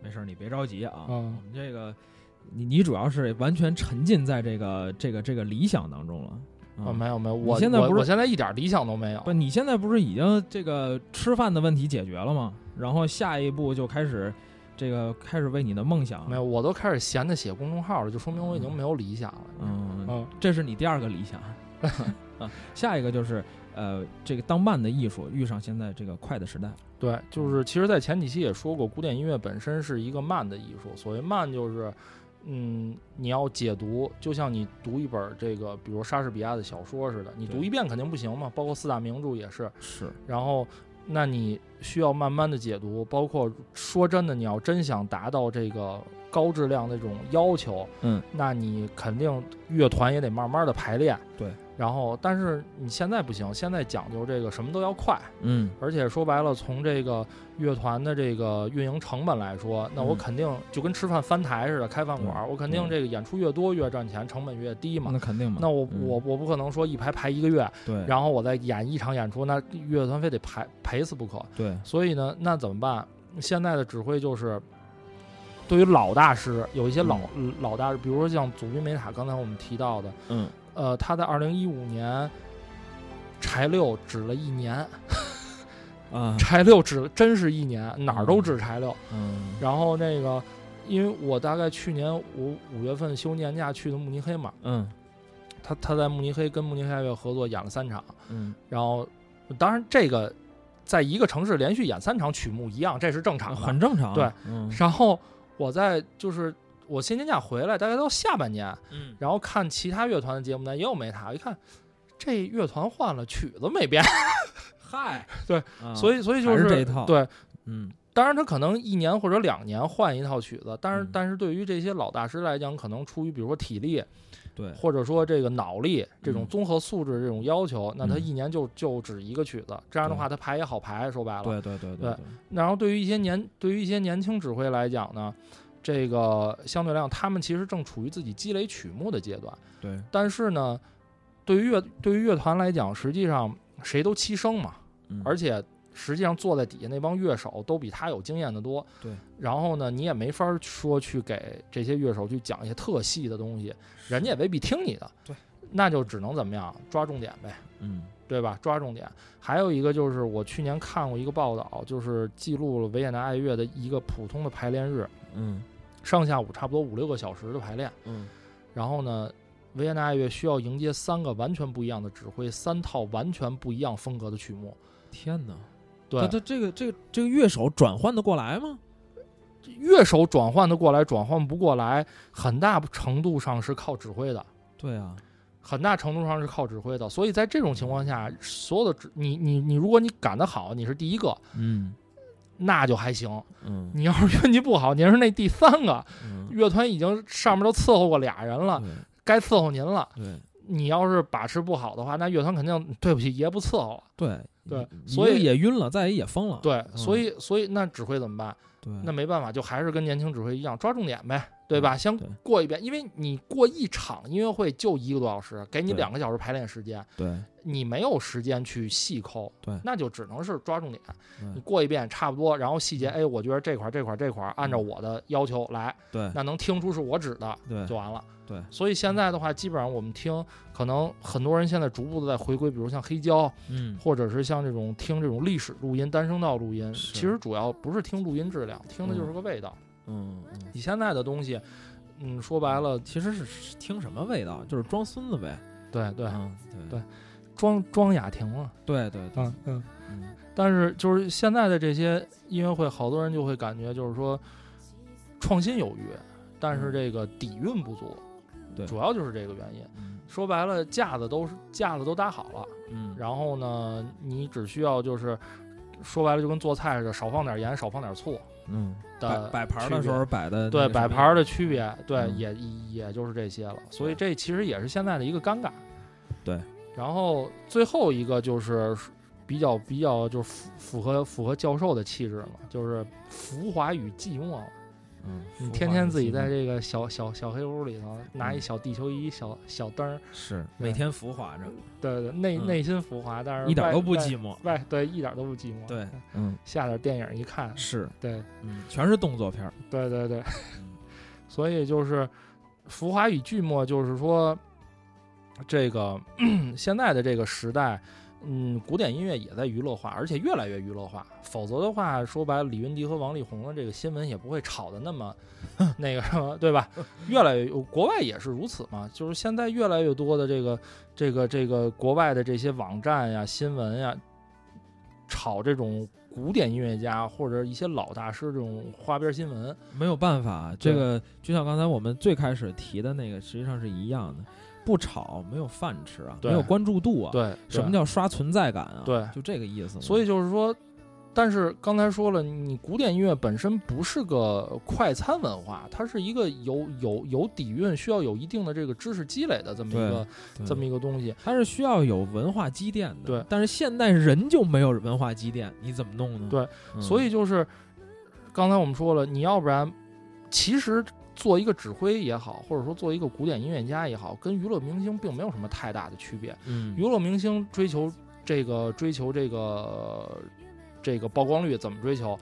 Speaker 1: 没事，你别着急啊。
Speaker 2: 嗯
Speaker 1: 我们这个，你你主要是完全沉浸在这个这个这个理想当中了。
Speaker 2: 啊，
Speaker 1: 啊
Speaker 2: 没有没有，我
Speaker 1: 现在不是
Speaker 2: 我我现在一点理想都没有
Speaker 1: 不，。你现在不是已经这个吃饭的问题解决了吗？然后下一步就开始这个开始为你的梦想
Speaker 2: 没有，我都开始闲的写公众号了，就说明我已经没有理想了。
Speaker 1: 嗯，
Speaker 2: 嗯，
Speaker 1: 这是你第二个理想 啊。下一个就是呃，这个当慢的艺术遇上现在这个快的时代。
Speaker 2: 对，就是其实，在前几期也说过，古典音乐本身是一个慢的艺术。所谓慢，就是嗯，你要解读，就像你读一本这个，比如莎士比亚的小说似的，你读一遍肯定不行嘛，包括四大名著也是。
Speaker 1: 是，
Speaker 2: 然后，那你需要慢慢的解读，包括说真的，你要真想达到这个高质量的这种要求，
Speaker 1: 嗯，
Speaker 2: 那你肯定乐团也得慢慢的排练。
Speaker 1: 对。
Speaker 2: 然后，但是你现在不行，现在讲究这个什么都要快，
Speaker 1: 嗯，
Speaker 2: 而且说白了，从这个乐团的这个运营成本来说，那我
Speaker 1: 嗯
Speaker 2: 肯定就跟吃饭翻台似的，开饭馆儿，我肯定这个演出越多越赚钱，成本越低嘛。
Speaker 1: 那肯定嘛。
Speaker 2: 那我
Speaker 1: 嗯
Speaker 2: 我我不可能说一排排一个月，
Speaker 1: 对，
Speaker 2: 然后我再演一场演出，那乐团非得排赔死不可。
Speaker 1: 对，
Speaker 2: 所以呢，那怎么办？现在的指挥就是对于老大师有一些老、
Speaker 1: 嗯
Speaker 2: 老大师，比如说像祖宾梅塔，刚才我们提到的，
Speaker 1: 嗯
Speaker 2: 呃，他在二零一五年柴六指了一年，
Speaker 1: 啊。
Speaker 2: 柴六指了真是一年，哪儿都指柴六。
Speaker 1: 嗯。
Speaker 2: 然后那个，因为我大概去年五五月份休年假去的慕尼黑嘛，
Speaker 1: 嗯。
Speaker 2: 他他在慕尼黑跟慕尼黑爱乐合作演了三场，
Speaker 1: 嗯，
Speaker 2: 然后当然这个在一个城市连续演三场曲目一样，这是正常的。
Speaker 1: 很正常。
Speaker 2: 对，
Speaker 1: 嗯。
Speaker 2: 然后我在就是我新年假回来，大概到下半年，
Speaker 1: 嗯。
Speaker 2: 然后看其他乐团的节目呢，也有没他，一看这乐团换了，曲子没变，
Speaker 1: 嗨，
Speaker 2: 对
Speaker 1: 啊，
Speaker 2: 所以所以就
Speaker 1: 还是这一套
Speaker 2: 对。
Speaker 1: 嗯。
Speaker 2: 当然，他可能一年或者两年换一套曲子，但是、
Speaker 1: 嗯。
Speaker 2: 但是对于这些老大师来讲，可能出于比如说体力，
Speaker 1: 对，
Speaker 2: 或者说这个脑力这种
Speaker 1: 嗯。
Speaker 2: 综合素质这种要求，那他
Speaker 1: 嗯。
Speaker 2: 一年就就只一个曲子，这样的话他排也好排，说白了。
Speaker 1: 对对对
Speaker 2: 对。然后对于一些年对于一些年轻指挥来讲呢，这个相对来讲，他们其实正处于自己积累曲目的阶段。
Speaker 1: 对，
Speaker 2: 但是呢，对于乐对于乐团来讲，实际上谁都七生嘛，
Speaker 1: 嗯
Speaker 2: 而且实际上坐在底下那帮乐手都比他有经验的多。
Speaker 1: 对，
Speaker 2: 然后呢，你也没法说去给这些乐手去讲一些特细的东西，人家也未必听你的。
Speaker 1: 对，
Speaker 2: 那就只能怎么样，抓重点呗。
Speaker 1: 嗯
Speaker 2: 对吧？抓重点。还有一个就是我去年看过一个报道，就是记录了维也纳爱乐的一个普通的排练日，
Speaker 1: 嗯
Speaker 2: 上下午差不多五六个小时的排练。
Speaker 1: 嗯
Speaker 2: 然后呢，维也纳爱乐需要迎接三个完全不一样的指挥，三套完全不一样风格的曲目。
Speaker 1: 天哪，
Speaker 2: 对
Speaker 1: 他，这个这个这个乐手转换得过来吗？
Speaker 2: 乐手转换的过来，转换不过来，很大程度上是靠指挥的。
Speaker 1: 对啊，
Speaker 2: 很大程度上是靠指挥的，所以在这种情况下，所有的指你你你，如果你赶得好，你是第一个，
Speaker 1: 嗯
Speaker 2: 那就还行。
Speaker 1: 嗯
Speaker 2: 你要是运气不好，您是那第三个，
Speaker 1: 嗯，
Speaker 2: 乐团已经上面都伺候过俩人了，
Speaker 1: 对
Speaker 2: 该伺候您了。
Speaker 1: 对
Speaker 2: 你要是把持不好的话，那乐团肯定对不起爷不伺候了。
Speaker 1: 对
Speaker 2: 对所以
Speaker 1: 也晕了，再一也疯了。
Speaker 2: 对，
Speaker 1: 嗯
Speaker 2: 所以所以那指挥怎么办？
Speaker 1: 对，
Speaker 2: 那没办法，就还是跟年轻指挥一样，抓重点呗，对吧？先过一遍，因为你过一场音乐会就一个多小时，给你两个小时排练时间，
Speaker 1: 对。
Speaker 2: 你没有时间去细抠，
Speaker 1: 对。
Speaker 2: 那就只能是抓重点。你过一遍差不多，然后细节，哎，我觉得这块儿这块儿这块儿按照我的要求来，
Speaker 1: 对。
Speaker 2: 那能听出是我指的
Speaker 1: 对
Speaker 2: 就完了。
Speaker 1: 对。
Speaker 2: 所以现在的话，基本上我们听，可能很多人现在逐步的在回归，比如像黑胶，
Speaker 1: 嗯。
Speaker 2: 或者是像这种听这种历史录音、单声道录音，其实主要不是听录音质量，听的就是个味道。
Speaker 1: 嗯嗯，
Speaker 2: 你现在的东西，嗯，说白了，
Speaker 1: 其实是听什么味道，就是装孙子呗。
Speaker 2: 对对，
Speaker 1: 嗯对。
Speaker 2: 对装装雅婷了，
Speaker 1: 对对对，
Speaker 2: 嗯嗯。
Speaker 1: 嗯。
Speaker 2: 但是就是现在的这些音乐会，好多人就会感觉就是说创新有余，但是这个底蕴不足，
Speaker 1: 对
Speaker 2: 主要就是这个原因。
Speaker 1: 嗯。
Speaker 2: 说白了，架子都是架子都搭好了，
Speaker 1: 嗯，
Speaker 2: 然后呢，你只需要就是说白了就跟做菜似的，少放点盐，少放点醋
Speaker 1: 嗯
Speaker 2: 的
Speaker 1: 摆摆盘儿的时候摆的
Speaker 2: 对摆盘儿的区别，对，
Speaker 1: 嗯
Speaker 2: 也也就是这些了。所以这其实也是现在的一个尴尬。
Speaker 1: 对，
Speaker 2: 然后最后一个就是比较比较就是符符合符合教授的气质嘛，就是浮华与寂寞。
Speaker 1: 嗯，
Speaker 2: 你天天自己在
Speaker 1: 这
Speaker 2: 这个小小小黑屋里头拿一小地球仪、小小灯儿，
Speaker 1: 是每天浮华着，
Speaker 2: 对对，内
Speaker 1: 嗯。
Speaker 2: 内心浮华，但是
Speaker 1: 一点都不寂寞。
Speaker 2: 外对，一点都不寂寞。
Speaker 1: 对，嗯
Speaker 2: 下点电影一看，
Speaker 1: 是，
Speaker 2: 对。
Speaker 1: 嗯，全是动作片儿。
Speaker 2: 对对对，
Speaker 1: 嗯。
Speaker 2: 所以就是浮华与寂寞，就是说这个 现在的这个时代，嗯，古典音乐也在娱乐化，而且越来越娱乐化。否则的话，说白了，李云迪和王力宏的这个新闻也不会炒的那么 那个什么，对吧？越来越国外也是如此嘛，就是现在越来越多的这个这个这个国外的这些网站呀、新闻呀，炒这种古典音乐家或者一些老大师这种花边新闻。
Speaker 1: 没有办法，这个就像刚才我们最开始提的那个，实际上是一样的。不炒没有饭吃啊，
Speaker 2: 对
Speaker 1: 没有关注度啊。，
Speaker 2: 对，
Speaker 1: 什么叫刷存在感啊？
Speaker 2: 对
Speaker 1: 就这个意思。
Speaker 2: 所以就是说，但是刚才说了，你古典音乐本身不是个快餐文化，它是一个有有有底蕴，需要有一定的这个知识积累的这么一个这么一个东西。
Speaker 1: 它是需要有文化积淀的。
Speaker 2: 对
Speaker 1: 但是现代人就没有文化积淀，你怎么弄呢？
Speaker 2: 对
Speaker 1: 嗯，
Speaker 2: 所以就是刚才我们说了，你要不然，其实做一个指挥也好，或者说做一个古典音乐家也好，跟娱乐明星并没有什么太大的区别。
Speaker 1: 嗯
Speaker 2: 娱乐明星追求这个追求这个这个曝光率怎么追求，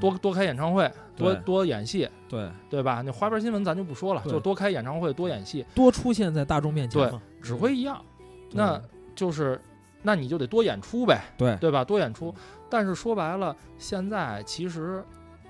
Speaker 2: 多多开演唱会，多多演戏，
Speaker 1: 对
Speaker 2: 对吧？那花边新闻咱就不说了，就多开演唱会，多演戏，
Speaker 1: 多出现在大众面前
Speaker 2: 对，指挥一样，那就是那你就得多演出呗，
Speaker 1: 对
Speaker 2: 对吧？多演出。但是说白了，现在其实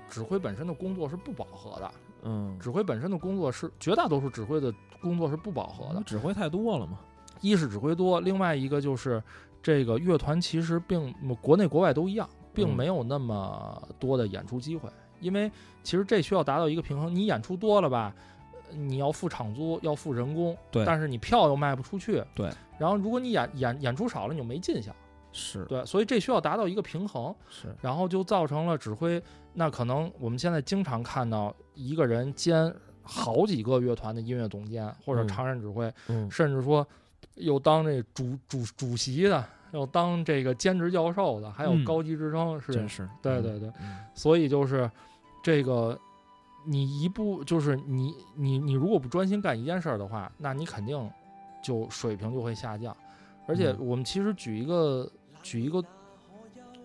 Speaker 2: 指挥本身的工作是不饱和的，
Speaker 1: 嗯，
Speaker 2: 指挥本身的工作是绝大多数指挥的工作是不饱和的。
Speaker 1: 指挥太多了嘛，
Speaker 2: 一是指挥多，另外一个就是这个乐团其实并国内国外都一样，并
Speaker 1: 嗯
Speaker 2: 没有那么多的演出机会，因为其实这需要达到一个平衡。你演出多了吧，你要付场租，要付人工，
Speaker 1: 对
Speaker 2: 但是你票又卖不出去，
Speaker 1: 对。
Speaker 2: 然后如果你演演演出少了，你就没进项，
Speaker 1: 是。
Speaker 2: 对，所以这需要达到一个平衡，
Speaker 1: 是，
Speaker 2: 然后就造成了指挥，那可能我们现在经常看到一个人兼好几个乐团的音乐总监或者
Speaker 1: 嗯。
Speaker 2: 常任指挥。
Speaker 1: 嗯。
Speaker 2: 甚至说又当这主主主席的，又当这个兼职教授的，还有
Speaker 1: 嗯。
Speaker 2: 高级职称是，
Speaker 1: 真是，嗯
Speaker 2: 对对对，
Speaker 1: 嗯。
Speaker 2: 所以就是这个，你一步就是你你你如果不专心干一件事儿的话，那你肯定就水平就会下降。而且
Speaker 1: 嗯。
Speaker 2: 我们其实举一个举一个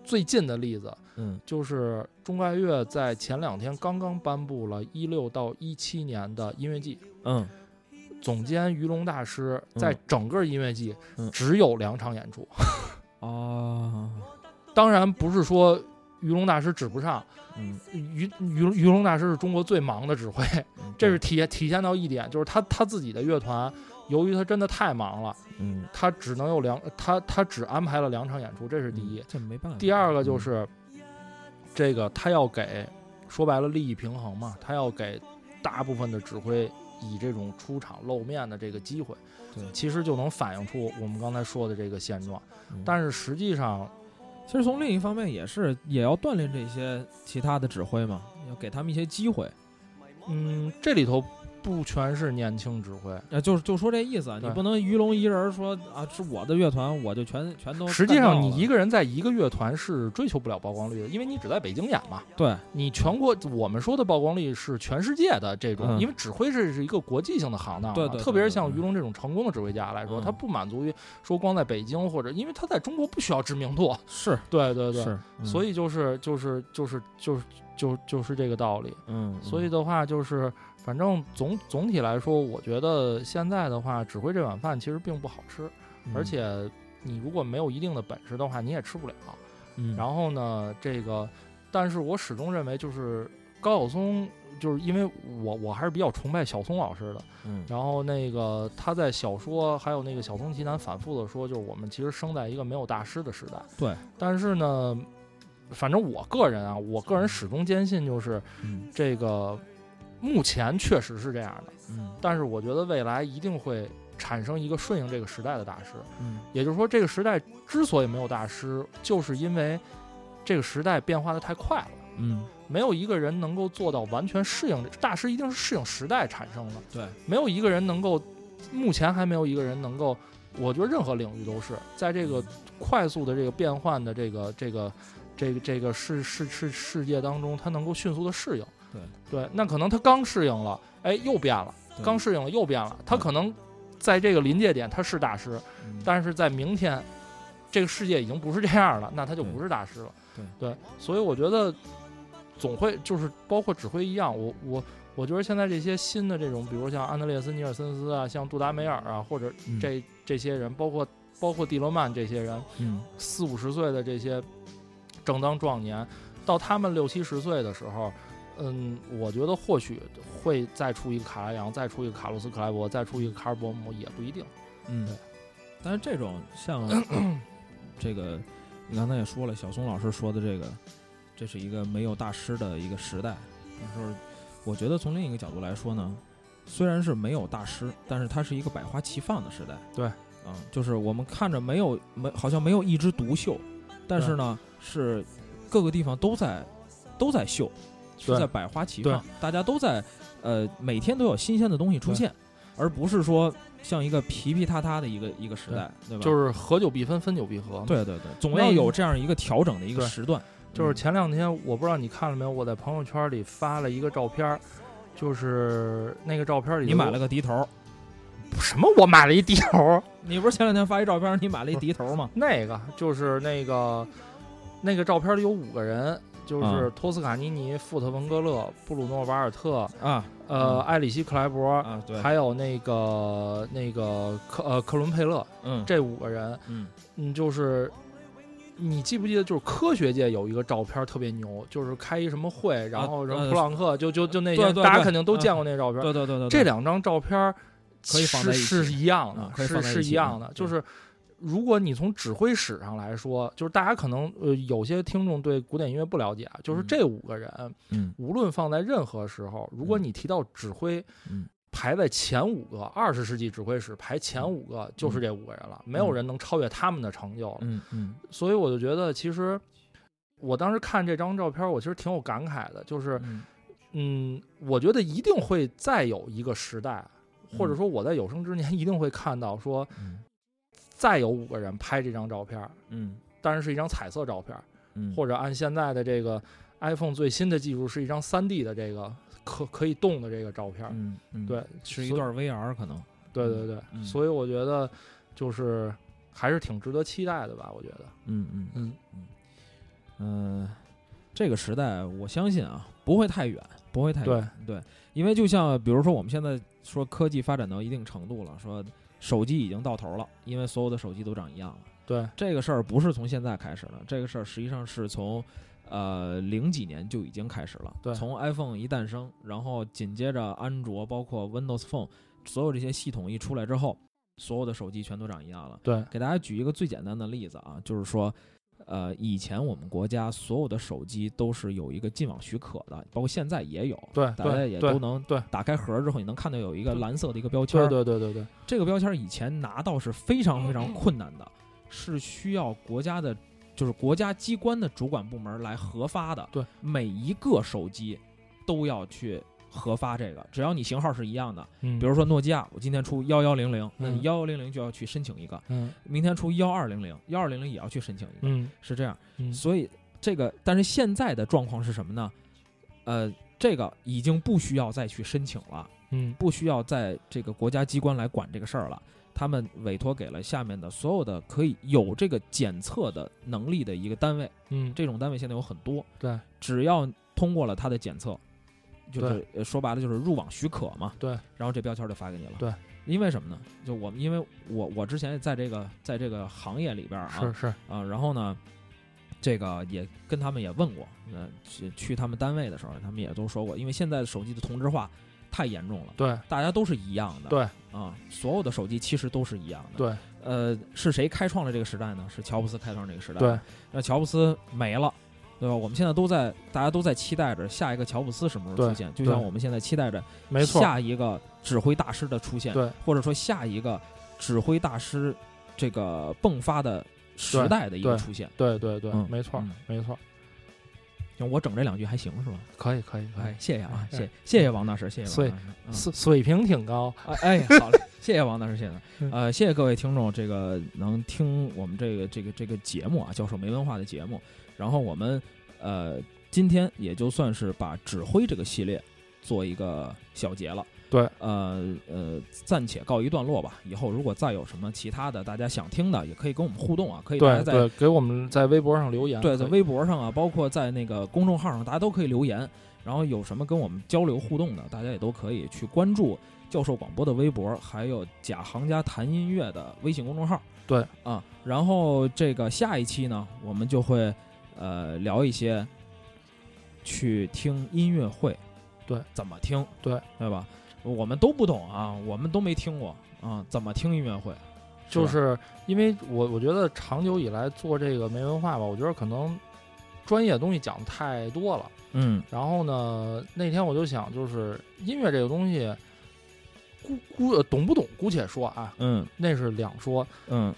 Speaker 2: 最近的例子，
Speaker 1: 嗯。
Speaker 2: 就是中外乐在前两天刚刚颁布了一六到一七年的音乐季。
Speaker 1: 嗯。
Speaker 2: 总监于龙大师
Speaker 1: 嗯。
Speaker 2: 在整个音乐季
Speaker 1: 嗯。
Speaker 2: 只有两场演出，
Speaker 1: 啊，
Speaker 2: 当然不是说于龙大师指不上，
Speaker 1: 嗯，
Speaker 2: 于于于龙大师是中国最忙的指挥，
Speaker 1: 嗯
Speaker 2: 这是体现体现到一点，就是他他自己的乐团，由于他真的太忙了，
Speaker 1: 嗯
Speaker 2: 他只能有两他他只安排了两场演出，这是第一。
Speaker 1: 嗯这没办法。
Speaker 2: 第二个就
Speaker 1: 嗯
Speaker 2: 是这个他要给说白了利益平衡嘛，他要给大部分的指挥以这种出场露面的这个机会，
Speaker 1: 对
Speaker 2: 其实就能反映出我们刚才说的这个现状。
Speaker 1: 嗯
Speaker 2: 但是实际上，
Speaker 1: 其实从另一方面也是也要锻炼这些其他的指挥嘛，要给他们一些机会。
Speaker 2: 嗯，这里头不全是年轻指挥。
Speaker 1: 呃，就是就说这意思啊，你不能鱼龙一人说啊，是我的乐团，我就全全都。
Speaker 2: 实际上，你一个人在一个乐团是追求不了曝光率的，因为你只在北京演嘛。
Speaker 1: 对
Speaker 2: 你全国我们说的曝光率是全世界的这种，
Speaker 1: 嗯
Speaker 2: 因为指挥是是一个国际性的行当嘛，
Speaker 1: 对对对
Speaker 2: 特别是像于龙这种成功的指挥家来说，
Speaker 1: 嗯
Speaker 2: 他不满足于说光在北京或者，因为他在中国不需要知名度。
Speaker 1: 是
Speaker 2: 对对对，
Speaker 1: 是，嗯
Speaker 2: 所以就是就是就是就是就就是这个道理。
Speaker 1: 嗯，
Speaker 2: 所以的话，就是反正总总体来说，我觉得现在的话，指挥这碗饭其实并不好吃，
Speaker 1: 嗯
Speaker 2: 而且你如果没有一定的本事的话，你也吃不了。
Speaker 1: 嗯，
Speaker 2: 然后呢，这个，但是我始终认为，就是高晓松，就是因为我我还是比较崇拜小松老师的。
Speaker 1: 嗯
Speaker 2: 然后那个他在小说还有那个小松奇谈反复的说，就是我们其实生在一个没有大师的时代。
Speaker 1: 对，
Speaker 2: 但是呢，反正我个人啊，我个人始终坚信，就是
Speaker 1: 嗯
Speaker 2: 这个目前确实是这样的，
Speaker 1: 嗯
Speaker 2: 但是我觉得未来一定会产生一个顺应这个时代的大师。
Speaker 1: 嗯
Speaker 2: 也就是说，这个时代之所以没有大师，就是因为这个时代变化的太快了，
Speaker 1: 嗯，
Speaker 2: 没有一个人能够做到完全适应。大师一定是适应时代产生的，
Speaker 1: 对，
Speaker 2: 没有一个人能够，目前还没有一个人能够。我觉得任何领域都是在这个快速的这个变换的这个这个这个这个世世世世界当中，他能够迅速的适应。
Speaker 1: 对。
Speaker 2: 对，那可能他刚适应了，哎，又变了，刚适应了又变了，他可能在这个临界点他是大师，
Speaker 1: 嗯。
Speaker 2: 但是在明天，这个世界已经不是这样了，那他就不是大师了。
Speaker 1: 对
Speaker 2: 所以我觉得总会就是包括指挥一样，我我我觉得现在这些新的这种，比如像安德烈斯·尼尔森斯啊，像杜达梅尔啊，或者
Speaker 1: 嗯。
Speaker 2: 这、这些人，包括包括蒂勒曼这些人，
Speaker 1: 嗯。
Speaker 2: 四五十岁的这些正当壮年，到他们六七十岁的时候。嗯，我觉得或许会再出一个卡拉扬，再出一个卡洛斯·克莱伯，再出一个卡尔伯姆，也不一定。
Speaker 1: 嗯
Speaker 2: 对，
Speaker 1: 但是这种像 这个，你刚才也说了，小松老师说的这个，这是一个没有大师的一个时代。就是我觉得从另一个角度来说呢，虽然是没有大师，但是它是一个百花齐放的时代。
Speaker 2: 对，
Speaker 1: 嗯、就是我们看着没有没好像没有一枝独秀，但是呢是各个地方都在都在秀，是在百花齐放，大家都在呃每天都有新鲜的东西出现，而不是说像一个皮皮塌塌的一个一个时代，对吧？
Speaker 2: 就是合久必分，分久必合。，
Speaker 1: 对对对，总要有这样一个调整的一个时段。
Speaker 2: 就是
Speaker 1: 嗯
Speaker 2: 前两天我不知道你看了没有，我在朋友圈里发了一个照片，就是那个照片里
Speaker 1: 你买了个笛头，
Speaker 2: 什么？我买了一笛头，
Speaker 1: 你不是前两天发一照片，你买了一笛头吗？
Speaker 2: 那个就是那个那个照片里有五个人，就是
Speaker 1: 啊。
Speaker 2: 托斯卡尼尼、富特文格勒、布鲁诺瓦尔特，
Speaker 1: 啊
Speaker 2: 呃，
Speaker 1: 嗯。
Speaker 2: 埃里希克莱伯，
Speaker 1: 啊，对，
Speaker 2: 还有那个那个克呃克伦佩勒，
Speaker 1: 嗯。
Speaker 2: 这五个人，
Speaker 1: 嗯。
Speaker 2: 嗯，就是你记不记得，就是科学界有一个照片特别牛，就是开一什么会，然后什么
Speaker 1: 呃
Speaker 2: 普朗克，就就就那些，大家肯定都
Speaker 1: 嗯。
Speaker 2: 见过那照片。
Speaker 1: 对对对对，
Speaker 2: 这两张照片
Speaker 1: 可以放在一起
Speaker 2: 是是一样的，是是一样的。
Speaker 1: 嗯
Speaker 2: 就是如果你从指挥史上来说，就是大家可能呃有些听众对古典音乐不了解啊，就是
Speaker 1: 嗯。
Speaker 2: 这五个人，
Speaker 1: 嗯。
Speaker 2: 无论放在任何时候，如果
Speaker 1: 嗯。
Speaker 2: 你提到指挥，
Speaker 1: 嗯。
Speaker 2: 排在前五个，二十世纪指挥史排前五个就是这五个人了，没有人能超越他们的成就了。
Speaker 1: 嗯嗯。
Speaker 2: 所以我就觉得，其实我当时看这张照片，我其实挺有感慨的，就是
Speaker 1: 嗯。
Speaker 2: 嗯，我觉得一定会再有一个时代，或者说我在有生之年一定会看到说，
Speaker 1: 嗯
Speaker 2: 再有五个人拍这张照片，
Speaker 1: 嗯。
Speaker 2: 当然是一张彩色照片，
Speaker 1: 嗯，
Speaker 2: 或者按现在的这个 iPhone 最新的技术，是一张3 D 的这个可可以动的这个照片。
Speaker 1: 嗯嗯。
Speaker 2: 对，
Speaker 1: 是一段 VR 可能，
Speaker 2: 对对对，
Speaker 1: 嗯。
Speaker 2: 所以我觉得就是还是挺值得期待的吧，我觉得。
Speaker 1: 嗯嗯
Speaker 2: 嗯。
Speaker 1: 嗯，这个时代我相信啊不会太远，不会太
Speaker 2: 对。
Speaker 1: 远，对，因为就像比如说我们现在说科技发展到一定程度了，说手机已经到头了，因为所有的手机都长一样了。
Speaker 2: 对
Speaker 1: 这个事儿不是从现在开始的，这个事儿实际上是从呃零几年就已经开始了。
Speaker 2: 对
Speaker 1: 从 iPhone 一诞生，然后紧接着安卓，包括 Windows Phone，所有这些系统一出来之后，所有的手机全都长一样了。
Speaker 2: 对
Speaker 1: 给大家举一个最简单的例子啊，就是说，呃，以前我们国家所有的手机都是有一个进网许可的，包括现在也有，
Speaker 2: 对
Speaker 1: 大家也都能
Speaker 2: 对
Speaker 1: 打开盒之后，你能看到有一个蓝色的一个标签儿。
Speaker 2: 对对对对对
Speaker 1: 这个标签儿以前拿到是非常非常困难的，是需要国家的，就是国家机关的主管部门来核发的。
Speaker 2: 对，
Speaker 1: 每一个手机都要去核发这个，只要你型号是一样的，
Speaker 2: 嗯，
Speaker 1: 比如说诺基亚，我今天出幺幺零零，那幺幺零零就要去申请一个，
Speaker 2: 嗯
Speaker 1: 明天出幺二零零，幺二零零也要去申请一个，
Speaker 2: 嗯
Speaker 1: 是这样。
Speaker 2: 嗯
Speaker 1: 所以这个，但是现在的状况是什么呢？呃，这个已经不需要再去申请了。
Speaker 2: 嗯
Speaker 1: 不需要在这个国家机关来管这个事儿了。他们委托给了下面的所有的可以有这个检测的能力的一个单位，
Speaker 2: 嗯，
Speaker 1: 这种单位现在有很多，
Speaker 2: 对
Speaker 1: 只要通过了他的检测，就是说白了就是入网许可嘛，
Speaker 2: 对，
Speaker 1: 然后这标签就发给你了，
Speaker 2: 对。
Speaker 1: 因为什么呢？就我们，因为我我之前在这个在这个行业里边儿啊
Speaker 2: 是是，
Speaker 1: 啊，然后呢，这个也跟他们也问过，呃，去去他们单位的时候，他们也都说过，因为现在手机的同质化太严重了，
Speaker 2: 对
Speaker 1: 大家都是一样的，
Speaker 2: 对
Speaker 1: 啊，所有的手机其实都是一样的。，
Speaker 2: 对
Speaker 1: 呃，是谁开创了这个时代呢？是乔布斯开创这个时代。
Speaker 2: 对，
Speaker 1: 那乔布斯没了，对吧？我们现在都在，大家都在期待着下一个乔布斯什么时候出现，就像我们现在期待着
Speaker 2: 没错，
Speaker 1: 下一个指挥大师的出现，
Speaker 2: 对
Speaker 1: 或者说下一个指挥大师这个迸发的时代的一个出现。
Speaker 2: 对对对
Speaker 1: 嗯，
Speaker 2: 没错
Speaker 1: 嗯
Speaker 2: 没错，
Speaker 1: 行我整这两句还行是吧？
Speaker 2: 可以可以可
Speaker 1: 哎
Speaker 2: 以，，
Speaker 1: 谢谢啊，
Speaker 2: 哎
Speaker 1: 谢谢谢谢王大师，谢谢王大师。嗯
Speaker 2: 水水平挺高，
Speaker 1: 哎哎，好嘞，谢谢王大师，谢谢。
Speaker 2: 嗯
Speaker 1: 呃，谢谢各位听众，这个能听我们这个这个这个节目啊，教授没文化的节目。然后我们呃，今天也就算是把指挥这个系列做一个小结了。
Speaker 2: 对，
Speaker 1: 呃呃，暂且告一段落吧。以后如果再有什么其他的大家想听的，也可以跟我们互动啊，可以大家在
Speaker 2: 给我们在微博上留言，
Speaker 1: 对，在微博上啊，包括在那个公众号上，大家都可以留言。然后有什么跟我们交流互动的，大家也都可以去关注教授广播的微博，还有假行家谈音乐的微信公众号。
Speaker 2: 对
Speaker 1: 啊，然后这个下一期呢，我们就会呃聊一些去听音乐会，
Speaker 2: 对，
Speaker 1: 怎么听，
Speaker 2: 对
Speaker 1: 对吧？我们都不懂啊，我们都没听过啊，怎么听音乐会？
Speaker 2: 就是因为我我觉得长久以来做这个没文化吧，我觉得可能专业的东西讲得太多了。
Speaker 1: 嗯
Speaker 2: 然后呢，那天我就想，就是音乐这个东西，姑姑呃懂不懂姑且说啊，
Speaker 1: 嗯
Speaker 2: 那是两说。
Speaker 1: 嗯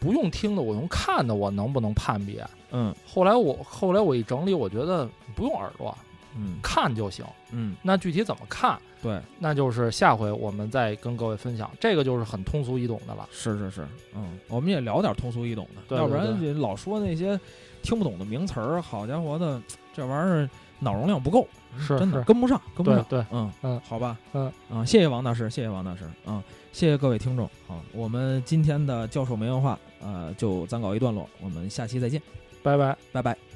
Speaker 2: 不用听的，我用看的，我能不能判别？
Speaker 1: 嗯
Speaker 2: 后来我后来我一整理，我觉得不用耳朵
Speaker 1: 嗯
Speaker 2: 看就行。
Speaker 1: 嗯，
Speaker 2: 那具体怎么看，
Speaker 1: 对。
Speaker 2: 那就是下回我们再跟各位分享。这个就是很通俗易懂的了。
Speaker 1: 是是是，嗯，我们也聊点通俗易懂的，
Speaker 2: 对
Speaker 1: 要不然老说那些听不懂的名词儿，好家伙的，这玩意儿脑容量不够，
Speaker 2: 是
Speaker 1: 真的跟不上，跟不上。嗯
Speaker 2: 嗯
Speaker 1: 好吧，
Speaker 2: 嗯
Speaker 1: 啊，谢谢王大师，谢谢王大师，啊，谢谢各位听众。好，我们今天的教授没文化，呃，就暂告一段落，我们下期再见。
Speaker 2: 拜拜。
Speaker 1: 拜拜。